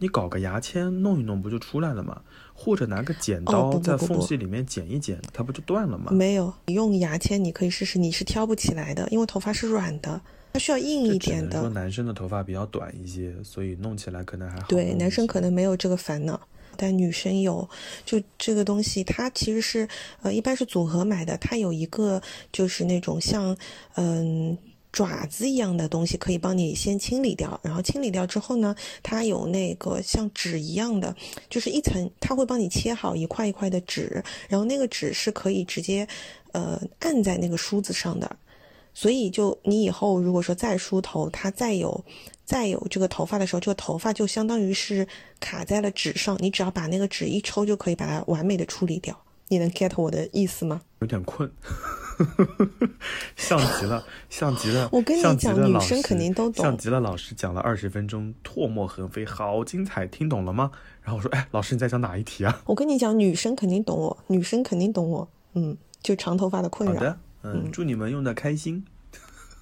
你搞个牙签弄一弄不就出来了吗？或者拿个剪哦刀在缝隙里面剪一剪，它不就断了吗？没有，你用牙签你可以试试，你是挑不起来的，因为头发是软的，它需要硬一点的。男生的头发比较短一些，所以弄起来可能还好对，男生可能没有这个烦恼，但女生有。就这个东西，它其实是呃，一般是组合买的，它有一个就是那种像嗯。爪子一样的东西可以帮你先清理掉，然后清理掉之后呢，它有那个像纸一样的，就是一层，它会帮你切好一块一块的纸，然后那个纸是可以直接呃按在那个梳子上的，所以就你以后如果说再梳头，它再有再有这个头发的时候，这个头发就相当于是卡在了纸上，你只要把那个纸一抽就可以把它完美的处理掉。你能 get 我的意思吗？有点困，像极了，像极了。我跟你讲女生肯定都懂像极了老师讲了二十分钟，唾沫横飞，好精彩，听懂了吗？然后我说，哎，老师你在讲哪一题啊？我跟你讲，女生肯定懂我，女生肯定懂我。嗯，就长头发的困扰。好的，嗯，祝你们用的开心。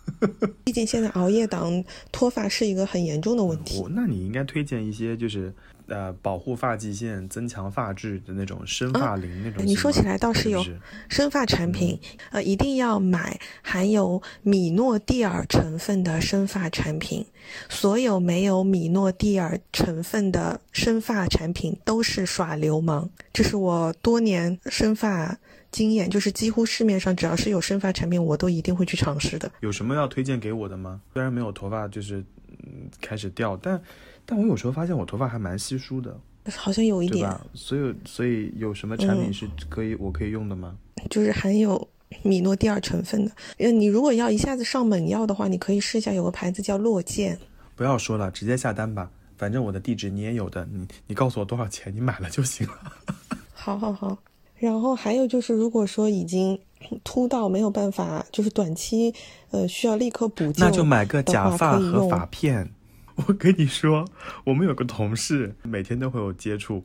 毕竟现在熬夜党脱发是一个很严重的问题。我那你应该推荐一些就是呃保护发际线、增强发质的那种生发灵那种你说起来倒是有生发产品，呃，一定要买含有米诺地尔成分的生发产品。所有没有米诺地尔成分的生发产品都是耍流氓。这是我多年生发经验，就是几乎市面上只要是有生发产品，我都一定会去尝试的。有什么要推荐给我的吗？虽然没有头发就是嗯开始掉，但但我有时候发现我头发还蛮稀疏的，好像有一点，吧？所以所以有什么产品嗯是可以、我可以用的吗？就是含有米诺地尔成分的。呃，你如果要一下子上猛药的话，你可以试一下有个牌子叫洛健。不要说了，直接下单吧。反正我的地址你也有的，你你告诉我多少钱，你买了就行了。好好好，然后还有就是，如果说已经秃到没有办法，就是短期呃需要立刻补救，那就买个假发和发片。我跟你说，我们有个同事，每天都会有接触。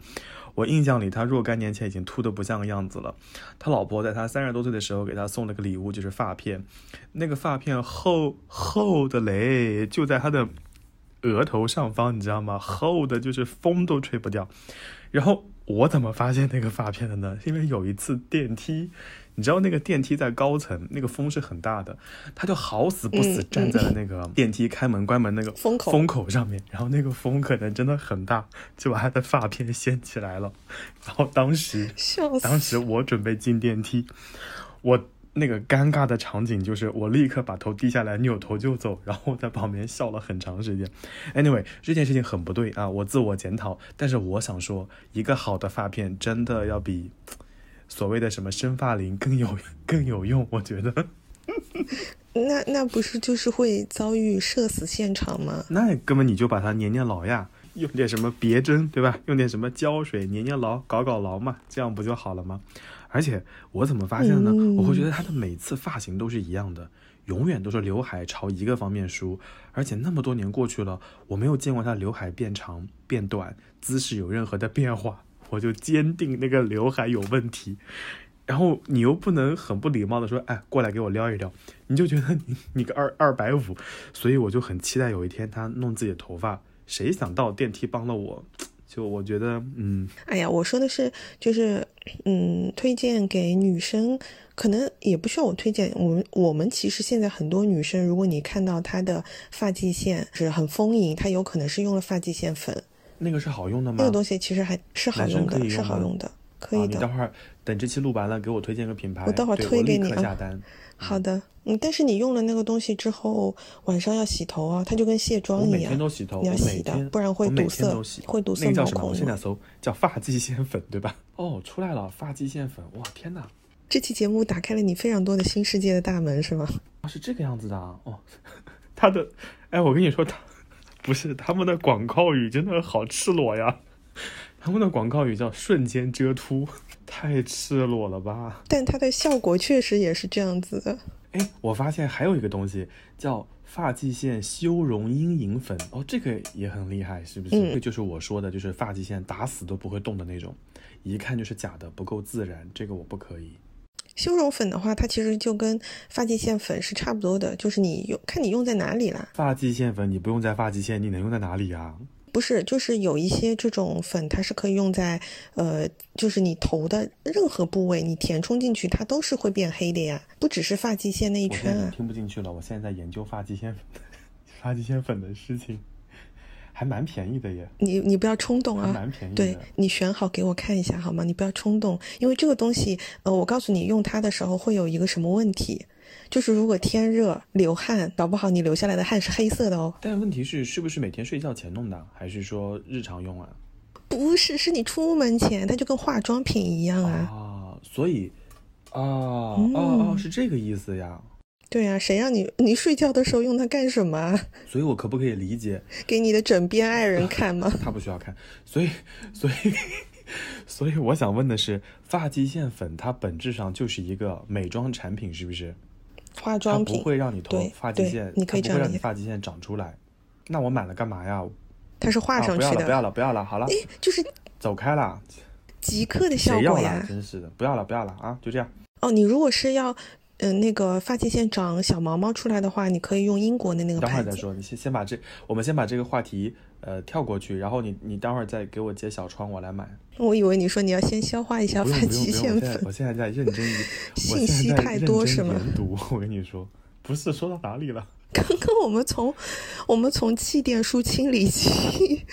我印象里，他若干年前已经秃得不像个样子了。他老婆在他三十多岁的时候给他送了个礼物，就是发片。那个发片厚厚的嘞，就在他的额头上方，你知道吗？厚的就是风都吹不掉。然后我怎么发现那个发片的呢？因为有一次电梯，你知道那个电梯在高层，那个风是很大的，他就好死不死嗯站在了那个电梯开门关门那个风口风口上面，然后那个风可能真的很大，就把他的发片掀起来了。然后当时笑。当时我准备进电梯，我那个尴尬的场景就是我立刻把头低下来，扭头就走，然后在旁边笑了很长时间。Anyway，这件事情很不对啊，我自我检讨。但是我想说，一个好的发片真的要比所谓的什么生发灵更有 更有用，我觉得。那那不是就是会遭遇社死现场吗？那根本你就把它粘粘牢呀，用点什么别针，对吧？用点什么胶水粘粘牢，搞搞牢嘛，这样不就好了吗？而且我怎么发现呢？嗯我会觉得他的每次发型都是一样的，永远都是刘海朝一个方面梳，而且那么多年过去了，我没有见过他刘海变长、变短，姿势有任何的变化，我就坚定那个刘海有问题。然后你又不能很不礼貌的说，哎，过来给我撩一撩，你就觉得你你个二二百五，所以我就很期待有一天他弄自己的头发。谁想到电梯帮了我，就我觉得，嗯，哎呀，我说的是就是嗯，推荐给女生，可能也不需要我推荐。我们我们其实现在很多女生，如果你看到她的发际线是很丰盈，她有可能是用了发际线粉，那个是好用的吗？那个东西其实还是好用的，是好用的，可，以的。你待会儿等这期录完了，给我推荐个品牌，我待会儿推给你啊。好的，嗯，但是你用了那个东西之后，晚上要洗头啊，它就跟卸妆一样，天都洗头，我你要洗的，不然会堵塞会堵塞那个叫什么？毛孔现在搜叫发际线粉，对吧？哦，出来了，发际线粉，哇，天哪！这期节目打开了你非常多的新世界的大门，是吗？啊，是这个样子的啊！哦，它的，哎，我跟你说，他不是他们的广告语真的好赤裸呀，他们的广告语叫“瞬间遮秃”，太赤裸了吧？但它的效果确实也是这样子的。哎，我发现还有一个东西叫发际线修容阴影粉，哦，这个也很厉害，是不是？嗯这就是我说的，就是发际线打死都不会动的那种，一看就是假的，不够自然，这个我不可以。修容粉的话，它其实就跟发际线粉是差不多的，就是你用看你用在哪里啦。发际线粉你不用在发际线，你能用在哪里啊？不是，就是有一些这种粉，它是可以用在呃，就是你头的任何部位，你填充进去，它都是会变黑的呀，不只是发际线那一圈啊。听不进去了，我现在在研究发际线粉 发际线粉的事情，还蛮便宜的耶。你你不要冲动还啊，蛮便宜的对你选好给我看一下好吗？你不要冲动，因为这个东西，呃，我告诉你用它的时候会有一个什么问题，就是如果天热流汗，搞不好你流下来的汗是黑色的哦。但问题是，是不是每天睡觉前弄的，还是说日常用啊？不是，是你出门前，它就跟化妆品一样啊。啊，所以，啊，哦，是这个意思呀。对啊，谁让你 你睡觉的时候用它干什么啊？所以我可不可以理解？给你的枕边爱人看吗？他不需要看，所以，所以，所以我想问的是，发际线粉它本质上就是一个美妆产品，是不是？化它不妆品，会让你头发际线，你可以它不会让这样你发际线长出来。那我买了干嘛呀？它是画啊，上去的，不要了，不要了，不要了，好了，就是走开了，即刻的效？果呀。真是的，不要了，不要了啊！就这样。哦，你如果是要，嗯、那个发际线长小毛毛出来的话，你可以用英国的那个牌子。等会儿再说，你先先把这，我们先把这个话题呃跳过去，然后你你待会儿再给我揭小窗，我来买。我以为你说你要先消化一下发际线粉。我现在在认真 信息太多是吗我跟你说，不是说到哪里了？刚刚我们从我们从气垫梳清理器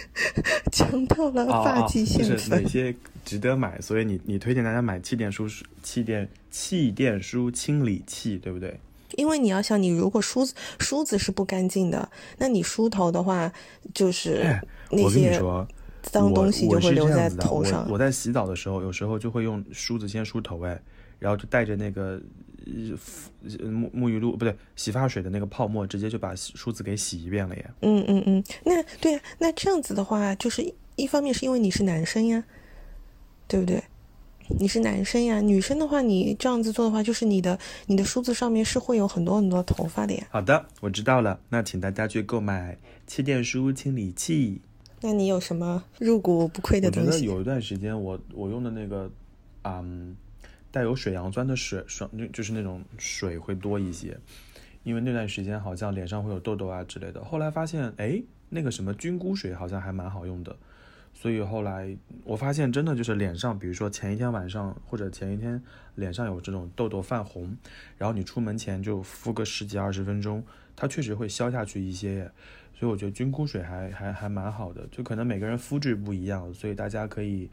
讲到了发际就是哪，些值得买？所以你你推荐大家买气垫梳气垫气垫梳清理器，对不对？因为你要想，你如果梳子梳子是不干净的，那你梳头的话，就是哎，那我跟你些说，脏东西就会留在头上我。我在洗澡的时候，有时候就会用梳子先梳头，哎，然后就带着那个沐沐浴露不对洗发水的那个泡沫，直接就把梳子给洗一遍了耶。嗯嗯嗯，那对呀、那这样子的话，就是一一方面是因为你是男生呀，对不对？你是男生呀，女生的话，你这样子做的话，就是你的你的梳子上面是会有很多很多头发的呀。好的，我知道了，那请大家去购买气垫梳清理器。那你有什么入股不亏的我觉东西？得有一段时间我，我用的那个，嗯，带有水杨酸的水霜，就是那种水会多一些，因为那段时间好像脸上会有痘痘啊之类的。后来发现，哎，那个什么菌菇水好像还蛮好用的，所以后来我发现真的就是脸上，比如说前一天晚上或者前一天脸上有这种痘痘泛红，然后你出门前就敷个十几二十分钟，它确实会消下去一些。所以我觉得菌菇水还还还蛮好的，就可能每个人肤质不一样，所以大家可以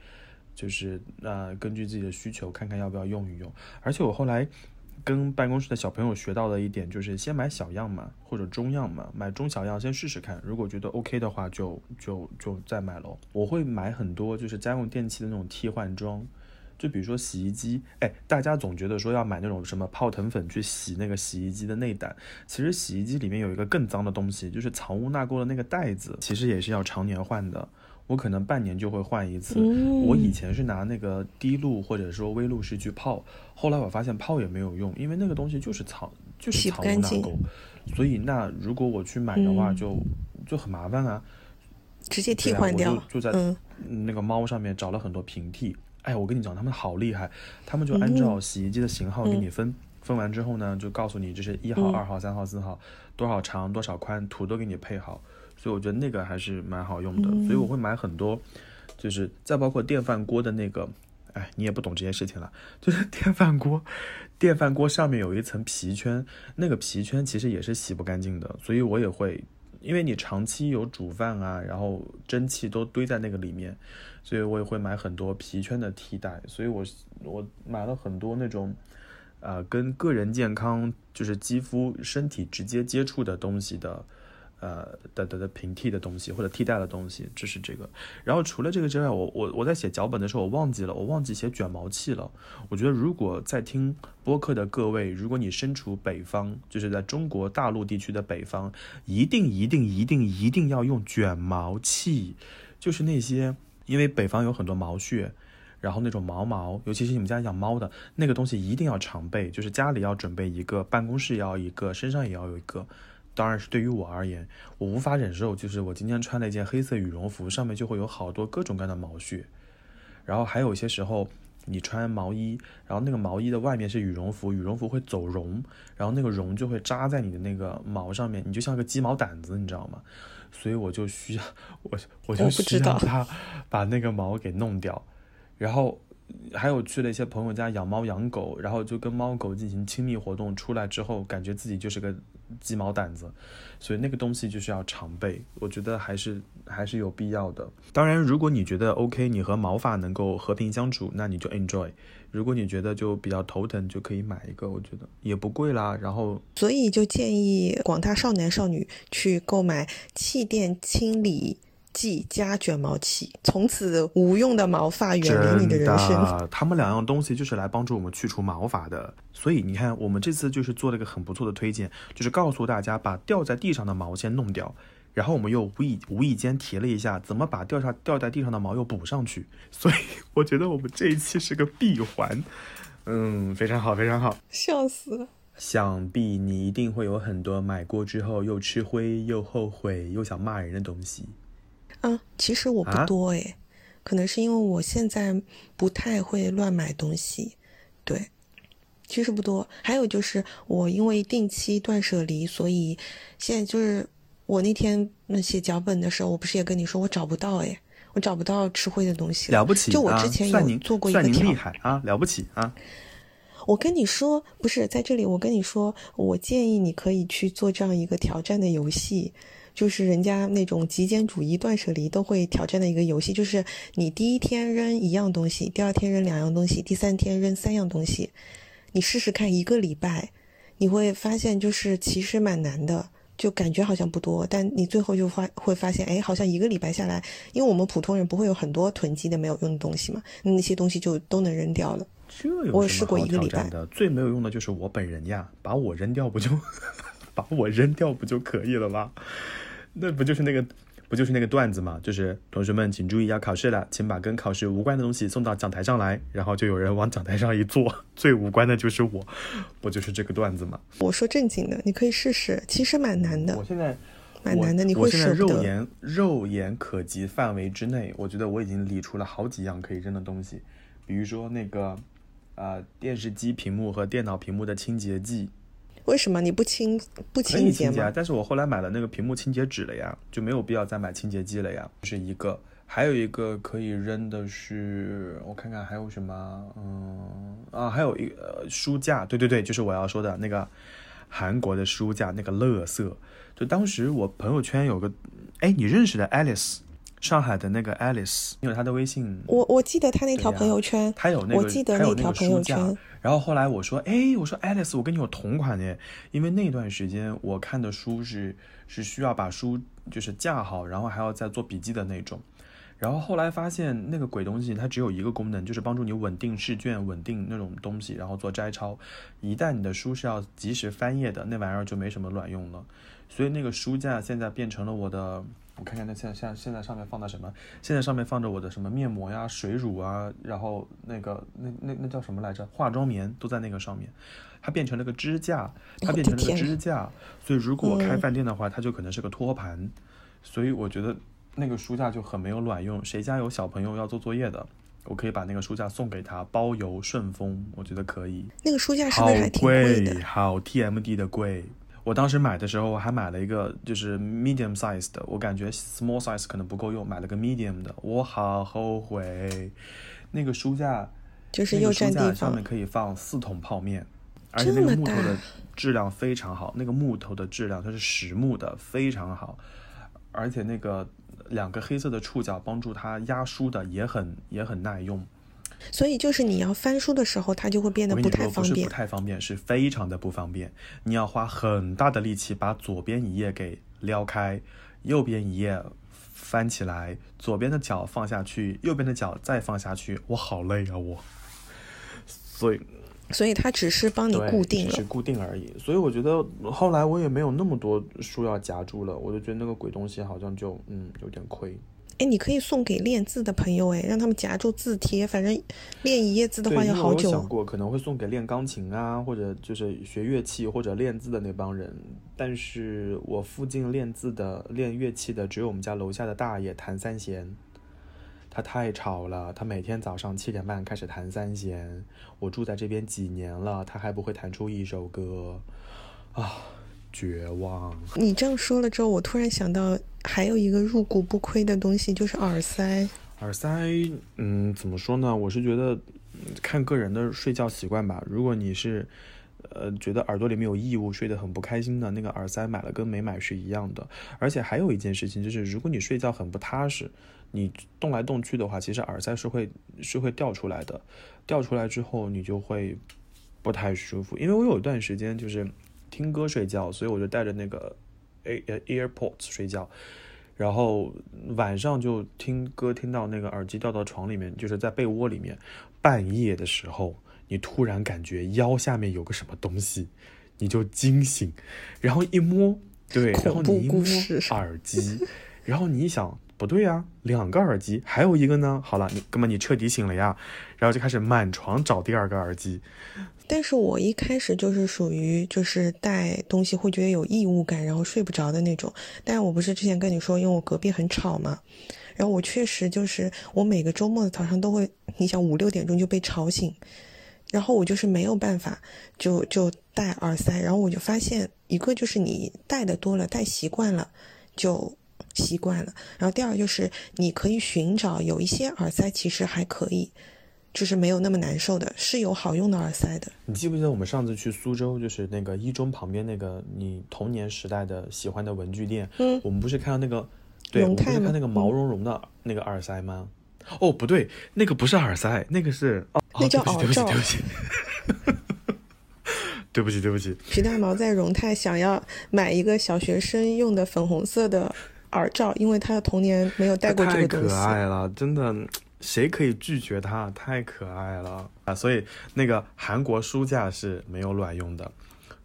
就是呃根据自己的需求看看要不要用一用。而且我后来跟办公室的小朋友学到的一点就是，先买小样嘛，或者中样嘛，买中小样先试试看，如果觉得 OK 的话就，就就再买咯。我会买很多就是家用电器的那种替换装，就比如说洗衣机，哎，大家总觉得说要买那种什么泡腾粉去洗那个洗衣机的内胆，其实洗衣机里面有一个更脏的东西，就是藏污纳垢的那个袋子，其实也是要常年换的。我可能半年就会换一次。嗯我以前是拿那个滴露或者说微露式去泡，后来我发现泡也没有用，因为那个东西就是藏就是藏污纳垢，所以那如果我去买的话嗯就、就很麻烦啊。直接替换掉。就就在那个猫上面找了很多平替。哎，我跟你讲，他们好厉害，他们就按照洗衣机的型号给你分，分完之后呢，就告诉你这是一号、嗯二号、三号、四号，多少长、多少宽，图都给你配好。所以我觉得那个还是蛮好用的，所以我会买很多，就是再包括电饭锅的那个。哎，你也不懂这些事情了，就是 电饭锅，电饭锅上面有一层皮圈，那个皮圈其实也是洗不干净的，所以我也会，因为你长期有煮饭啊，然后蒸汽都堆在那个里面，所以我也会买很多皮圈的替代，所以我我买了很多那种，呃，跟个人健康就是肌肤身体直接接触的东西的。呃的的的平替的东西或者替代的东西，这是这个。然后除了这个之外，我我我在写脚本的时候，我忘记了，我忘记写卷毛器了。我觉得如果在听播客的各位，如果你身处北方，就是在中国大陆地区的北方，一定一定一定一定要用卷毛器，就是那些因为北方有很多毛屑。然后那种毛毛，尤其是你们家养猫的那个东西，一定要常备，就是家里要准备一个，办公室要一个，身上也要有一个。当然是对于我而言，我无法忍受，就是我今天穿了一件黑色羽绒服，上面就会有好多各种各样的毛絮。然后还有一些时候，你穿毛衣，然后那个毛衣的外面是羽绒服，羽绒服会走绒，然后那个绒就会扎在你的那个毛上面，你就像个鸡毛掸子，你知道吗？所以我就需要我我就不需知道要它把那个毛给弄掉，然后。还有去了一些朋友家养猫养狗，然后就跟猫狗进行亲密活动，出来之后感觉自己就是个鸡毛掸子，所以那个东西就是要常备，我觉得还是还是有必要的。当然，如果你觉得 OK，你和毛发能够和平相处，那你就 enjoy；如果你觉得就比较头疼，就可以买一个，我觉得也不贵啦。然后所以就建议广大少男少女去购买气垫清理剂加卷毛器，从此无用的毛发远离你的人生。的，他们两样东西就是来帮助我们去除毛发的。所以你看，我们这次就是做了一个很不错的推荐，就是告诉大家把掉在地上的毛先弄掉，然后我们又无意无意间提了一下怎么把掉下掉在地上的毛又补上去。所以我觉得我们这一期是个闭环，嗯，非常好，非常好。笑死了！想必你一定会有很多买过之后又吃灰又后悔又想骂人的东西。啊，其实我不啊多诶，可能是因为我现在不太会乱买东西，对，其实不多。还有就是我因为定期断舍离，所以现在就是我那天那写脚本的时候，我不是也跟你说我找不到诶，我找不到吃灰的东西了不起，就我啊之前有做过一个条算您厉害啊，了不起啊！我跟你说，不是在这里，我跟你说，我建议你可以去做这样一个挑战的游戏，就是人家那种极简主义断舍离都会挑战的一个游戏，就是你第一天扔一样东西，第二天扔两样东西，第三天扔三样东西，你试试看一个礼拜，你会发现就是其实蛮难的。就感觉好像不多，但你最后就发会发现，哎，好像一个礼拜下来，因为我们普通人不会有很多囤积的没有用的东西嘛，那些东西就都能扔掉了。这有我试过一个礼拜的？最没有用的就是我本人呀，把我扔掉不就把我扔掉不就可以了吗？那不就是那个不就是那个段子吗？就是同学们请注意要考试了，请把跟考试无关的东西送到讲台上来，然后就有人往讲台上一坐，最无关的就是我，不就是这个段子吗？我说正经的，你可以试试，其实蛮难的我，现在蛮难的，你会我现在肉。眼肉眼可及范围之内，我觉得我已经理出了好几样可以扔的东西，比如说那个呃电视机屏幕和电脑屏幕的清洁剂，为什么你不清不清洁清洁？但是我后来买了那个屏幕清洁纸了呀，就没有必要再买清洁剂了呀，这是一个。还有一个可以扔的是，我看看还有什么，嗯啊，还有一个、呃、书架，对对对，就是我要说的那个韩国的书架，那个乐色。就当时我朋友圈有个，哎，你认识的 Alice，上海的那个 Alice，你有她的微信，我我记得她那条朋友圈，他有那个，我记得那条朋友圈，然后后来我说，哎，我说 Alice，我跟你有同款耶，因为那段时间我看的书是是需要把书就是架好，然后还要再做笔记的那种。然后后来发现那个鬼东西它只有一个功能，就是帮助你稳定试卷、稳定那种东西，然后做摘抄。一旦你的书是要及时翻页的，那玩意儿就没什么卵用了。所以那个书架现在变成了我的，我看看那现在现在现在上面放的什么？现在上面放着我的什么面膜呀、水乳啊，然后那个那那那叫什么来着？化妆棉都在那个上面。它变成了个支架，它变成了个支架。所以如果我开饭店的话，它就可能是个托盘。所以我觉得。那个书架就很没有卵用，谁家有小朋友要做作业的，我可以把那个书架送给他，包邮顺丰，我觉得可以。那个书架是不是还挺贵的？好 TMD 的贵。我当时买的时候，我还买了一个就是 medium size 的，我感觉 small size 可能不够用，买了个 medium 的，我好后悔。那个书架就是又占地方，上面可以放四桶泡面，而且那个木头的质量非常好，那个木头的质量它是实木的，非常好，而且那个。两个黑色的触角帮助它压书的也很也很耐用，所以就是你要翻书的时候，它就会变得不太方便。不是不太方便，是非常的不方便。你要花很大的力气把左边一页给撩开，右边一页翻起来，左边的脚放下去，右边的脚再放下去，我好累啊我。所以。所以它只是帮你固定了，只是固定而已。所以我觉得后来我也没有那么多书要夹住了，我就觉得那个鬼东西好像就嗯有点亏。哎，你可以送给练字的朋友，哎，让他们夹住字贴，反正练一页字的话要好久。我想过可能会送给练钢琴啊，或者就是学乐器或者练字的那帮人。但是我附近练字的、练乐器的只有我们家楼下的大爷弹三弦。他太吵了，他每天早上七点半开始弹三弦。我住在这边几年了，他还不会弹出一首歌，啊，绝望！你这样说了之后，我突然想到还有一个入股不亏的东西，就是耳塞。耳塞，嗯，怎么说呢？我是觉得看个人的睡觉习惯吧。如果你是，呃，觉得耳朵里面有异物，睡得很不开心的，那个耳塞买了跟没买是一样的。而且还有一件事情就是，如果你睡觉很不踏实。你动来动去的话，其实耳塞是会是会掉出来的，掉出来之后你就会不太舒服。因为我有一段时间就是听歌睡觉，所以我就带着那个 A AirPods 睡觉，然后晚上就听歌听到那个耳机掉到床里面，就是在被窝里面，半夜的时候你突然感觉腰下面有个什么东西，你就惊醒，然后一摸，对，然后你一摸耳机，然后你一想。不对呀，两个耳机，还有一个呢。好了，你哥们，你彻底醒了呀，然后就开始满床找第二个耳机。但是我一开始就是属于就是带东西会觉得有异物感，然后睡不着的那种。但我不是之前跟你说，因为我隔壁很吵嘛，然后我确实就是我每个周末的早上都会，你想五六点钟就被吵醒，然后我就是没有办法，就就戴耳塞，然后我就发现一个就是你戴的多了，戴习惯了就。习惯了，然后第二就是你可以寻找有一些耳塞其实还可以，就是没有那么难受的，是有好用的耳塞的。你记不记得我们上次去苏州，就是那个一中旁边那个你童年时代的喜欢的文具店？嗯，我们不是看到那个，对，我们不是看那个毛茸茸的那个耳塞吗？哦，不对，那个不是耳塞，那个是哦，那叫耳罩。对不起，对不起，对不起。皮大毛在荣泰想要买一个小学生用的粉红色的。耳罩，因为他的童年没有戴过这个东西。太可爱了，真的，谁可以拒绝他？太可爱了啊！所以那个韩国书架是没有卵用的。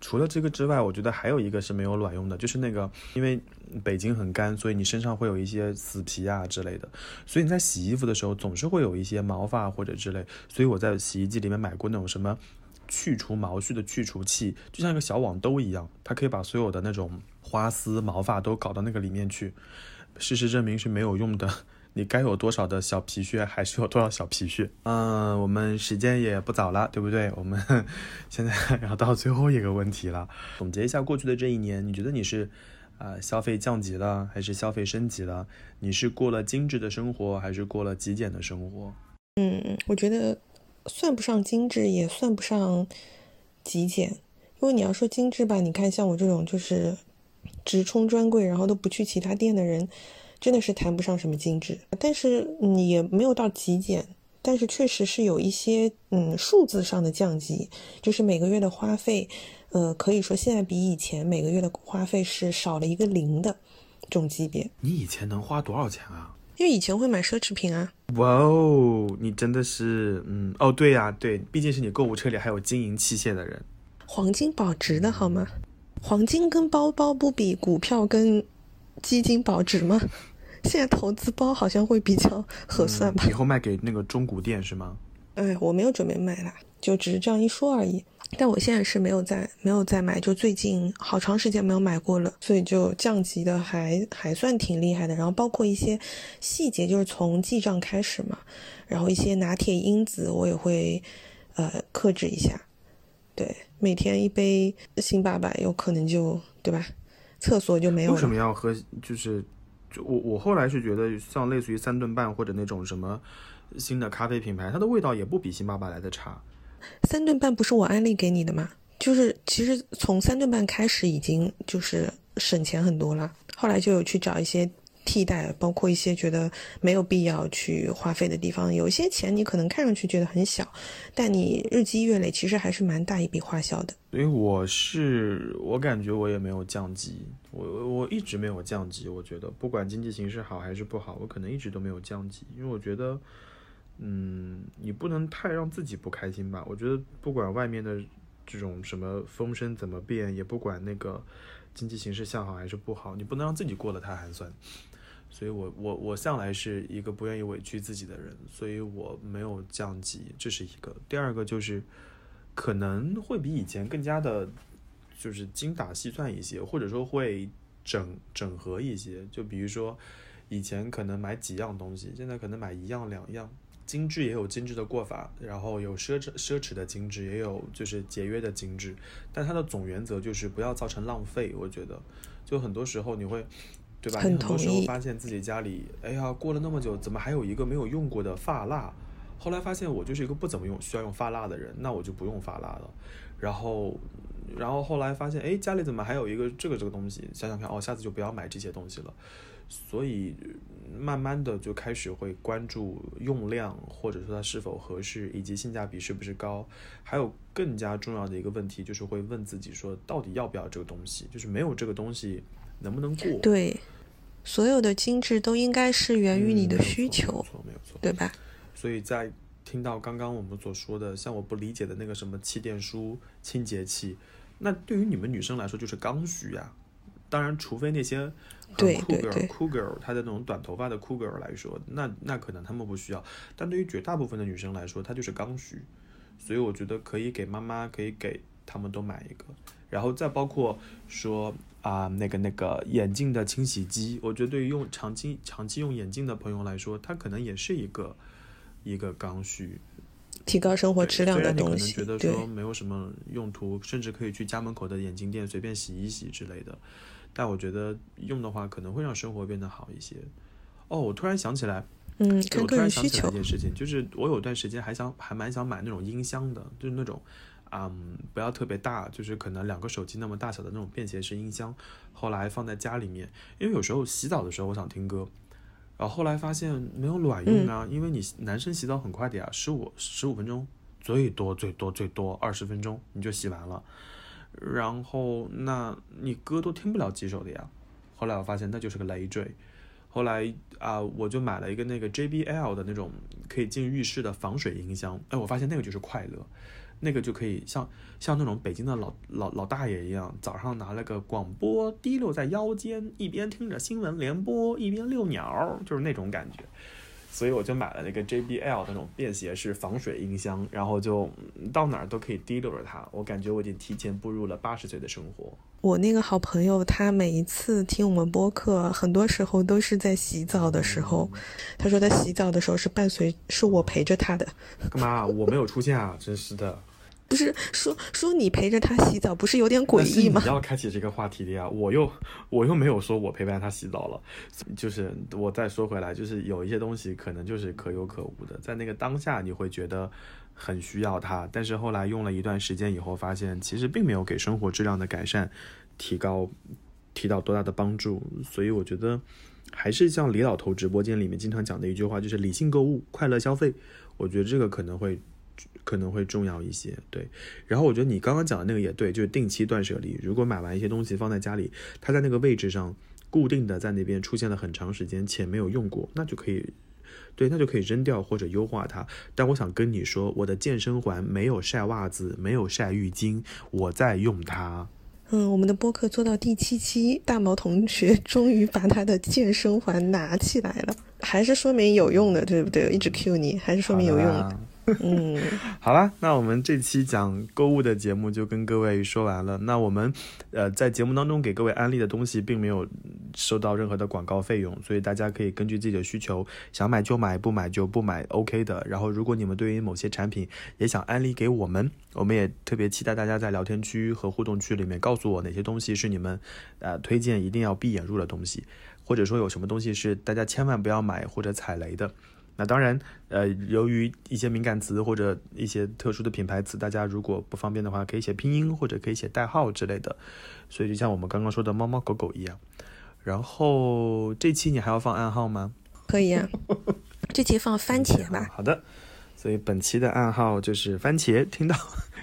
除了这个之外，我觉得还有一个是没有卵用的，就是那个，因为北京很干，所以你身上会有一些死皮啊之类的，所以你在洗衣服的时候总是会有一些毛发或者之类。所以我在洗衣机里面买过那种什么去除毛絮的去除器，就像一个小网兜一样，它可以把所有的那种。花丝、毛发都搞到那个里面去，事实证明是没有用的。你该有多少的小皮靴，还是有多少小皮靴。嗯，我们时间也不早了，对不对？我们 现在 要到最后一个问题了。总结一下过去的这一年，你觉得你是啊消费降级了，还是消费升级了？你是过了精致的生活，还是过了极简的生活？嗯，我觉得算不上精致，也算不上极简。因为你要说精致吧，你看像我这种就是。直冲专柜，然后都不去其他店的人，真的是谈不上什么精致，但是你也没有到极简。但是确实是有一些嗯数字上的降级，就是每个月的花费，呃，可以说现在比以前每个月的花费是少了一个零的这种级别。你以前能花多少钱啊？因为以前会买奢侈品啊，哇哦，你真的是，嗯，哦，对呀、对，毕竟是你购物车里还有金银器械的人。黄金保值的好吗？黄金跟包包不比股票跟基金保值吗？现在投资包好像会比较合算吧？以后卖给那个中古店是吗？哎，我没有准备卖啦，就只是这样一说而已。但我现在是没有在没有在买，就最近好长时间没有买过了，所以就降级的还还算挺厉害的。然后包括一些细节，就是从记账开始嘛，然后一些拿铁因子我也会呃克制一下。对，每天一杯星爸爸，有可能就对吧？厕所就没有为什么。要喝？就是，就我我后来是觉得，像类似于三顿半或者那种什么新的咖啡品牌，它的味道也不比星巴克来的差。三顿半不是我安利给你的吗？就是其实从三顿半开始已经就是省钱很多了，后来就有去找一些替代，包括一些觉得没有必要去花费的地方。有一些钱你可能看上去觉得很小，但你日积月累，其实还是蛮大一笔花销的。所以我是我感觉我也没有降级，我我一直没有降级。我觉得不管经济形势好还是不好，我可能一直都没有降级，因为我觉得，嗯，你不能太让自己不开心吧。我觉得不管外面的这种什么风声怎么变，也不管那个经济形势向好还是不好，你不能让自己过得太寒酸。所以我我我向来是一个不愿意委屈自己的人，所以我没有降级，这是一个。第二个就是可能会比以前更加的，就是精打细算一些，或者说会整整合一些。就比如说以前可能买几样东西，现在可能买一样两样。精致也有精致的过法，然后有奢侈奢侈的精致，也有就是节约的精致，但它的总原则就是不要造成浪费。我觉得，就很多时候你会，对吧？很你很多时候发现自己家里，哎呀，过了那么久，怎么还有一个没有用过的发蜡？后来发现我就是一个不怎么用需要用发蜡的人，那我就不用发蜡了。然后，然后后来发现，哎，家里怎么还有一个这个这个东西？想想看，哦，下次就不要买这些东西了。所以慢慢的就开始会关注用量，或者说它是否合适，以及性价比是不是高。还有更加重要的一个问题，就是会问自己说，到底要不要这个东西？就是没有这个东西，能不能过？对，所有的精致都应该是源于你的需求，没有错，没有错。对吧？所以在听到刚刚我们所说的，像我不理解的那个什么气垫梳、清洁器，那对于你们女生来说就是刚需呀。当然，除非那些酷对 girl 对酷 girl 她的那种短头发的酷 girl 来说，那那可能她们不需要。但对于绝大部分的女生来说，它就是刚需。所以我觉得可以给妈妈，可以给她们都买一个。然后再包括说啊、那个那个眼镜的清洗机，我觉得对于用长期长期用眼镜的朋友来说，它可能也是一个一个刚需。提高生活质量虽然你可能觉得说，没有什么用途，甚至可以去家门口的眼镜店随便洗一洗之类的，但我觉得用的话可能会让生活变得好一些。哦，我突然想起来，嗯，个我突然想人需求起来一件事情，就是我有段时间还想还蛮想买那种音箱的，就是那种，嗯，不要特别大，就是可能两个手机那么大小的那种便携式音箱。后来放在家里面，因为有时候洗澡的时候我想听歌，然后后来发现没有卵用啊，因为你男生洗澡很快的呀，十五十五分钟，最多最多最多二十分钟你就洗完了，然后那你歌都听不了几首的呀。后来我发现那就是个累赘。后来啊、我就买了一个那个 JBL 的那种可以进浴室的防水音箱。哎，我发现那个就是快乐，那个就可以像像那种北京的老老老大爷一样，早上拿了个广播提溜在腰间，一边听着新闻联播，一边遛鸟，就是那种感觉。所以我就买了那个 JBL 的那种便携式防水音箱，然后就嗯到哪儿都可以提溜着它。我感觉我已经提前步入了八十岁的生活。我那个好朋友，他每一次听我们播客，很多时候都是在洗澡的时候。他说他洗澡的时候是伴随，是我陪着他的，干嘛？我没有出现啊！真是的。不是说说你陪着他洗澡，不是有点诡异吗你？要开启这个话题的呀，我又 我又没有说我陪伴他洗澡了，就是我再说回来，就是有一些东西可能就是可有可无的，在那个当下你会觉得很需要它，但是后来用了一段时间以后，发现其实并没有给生活质量的改善提高提到多大的帮助，所以我觉得还是像李老头直播间里面经常讲的一句话，就是理性购物，快乐消费。我觉得这个可能会可能会重要一些。对，然后我觉得你刚刚讲的那个也对，就是定期断舍离。如果买完一些东西放在家里，它在那个位置上固定的在那边出现了很长时间且没有用过，那就可以。对，那就可以扔掉或者优化它。但我想跟你说，我的健身环没有晒袜子，没有晒浴巾，我在用它。嗯，我们的播客做到第七期，大毛同学 终于把他的健身环拿起来了，还是说明有用的，对不对？一直 Q 你，还是说明有用的。嗯，好了，那我们这期讲购物的节目就跟各位说完了。那我们，呃，在节目当中给各位安利的东西，并没有收到任何的广告费用，所以大家可以根据自己的需求，想买就买，不买就不买，OK 的。然后，如果你们对于某些产品也想安利给我们，我们也特别期待大家在聊天区和互动区里面告诉我哪些东西是你们，呃，推荐一定要闭眼入的东西，或者说有什么东西是大家千万不要买或者踩雷的。那当然，呃，由于一些敏感词或者一些特殊的品牌词，大家如果不方便的话，可以写拼音或者可以写代号之类的。所以就像我们刚刚说的猫猫狗狗一样。然后这期你还要放暗号吗？可以啊，这期放番茄吧。好的，所以本期的暗号就是番茄。听到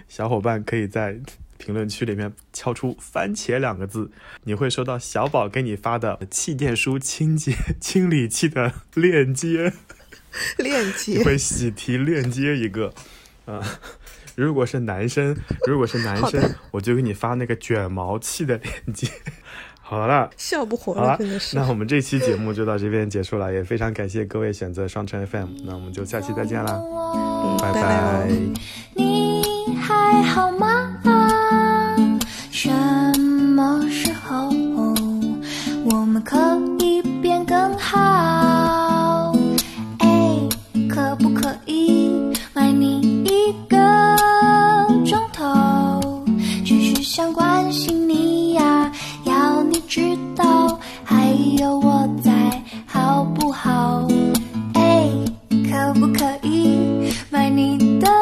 小伙伴可以在评论区里面敲出“番茄”两个字，你会收到小宝给你发的气垫梳清洁清理器的链接。链接 会喜提链接一个，啊，如果是男生，如果是男生，我就给你发那个卷毛器的链接。好了，笑不活了，真的是。那我们这期节目就到这边结束了，也非常感谢各位选择双城 FM，那我们就下期再见啦，拜拜。你还好吗？什么时候我们可一，买你一个钟头，只是想关心你呀，要你知道还有我在，好不好？哎，可不可以买你的？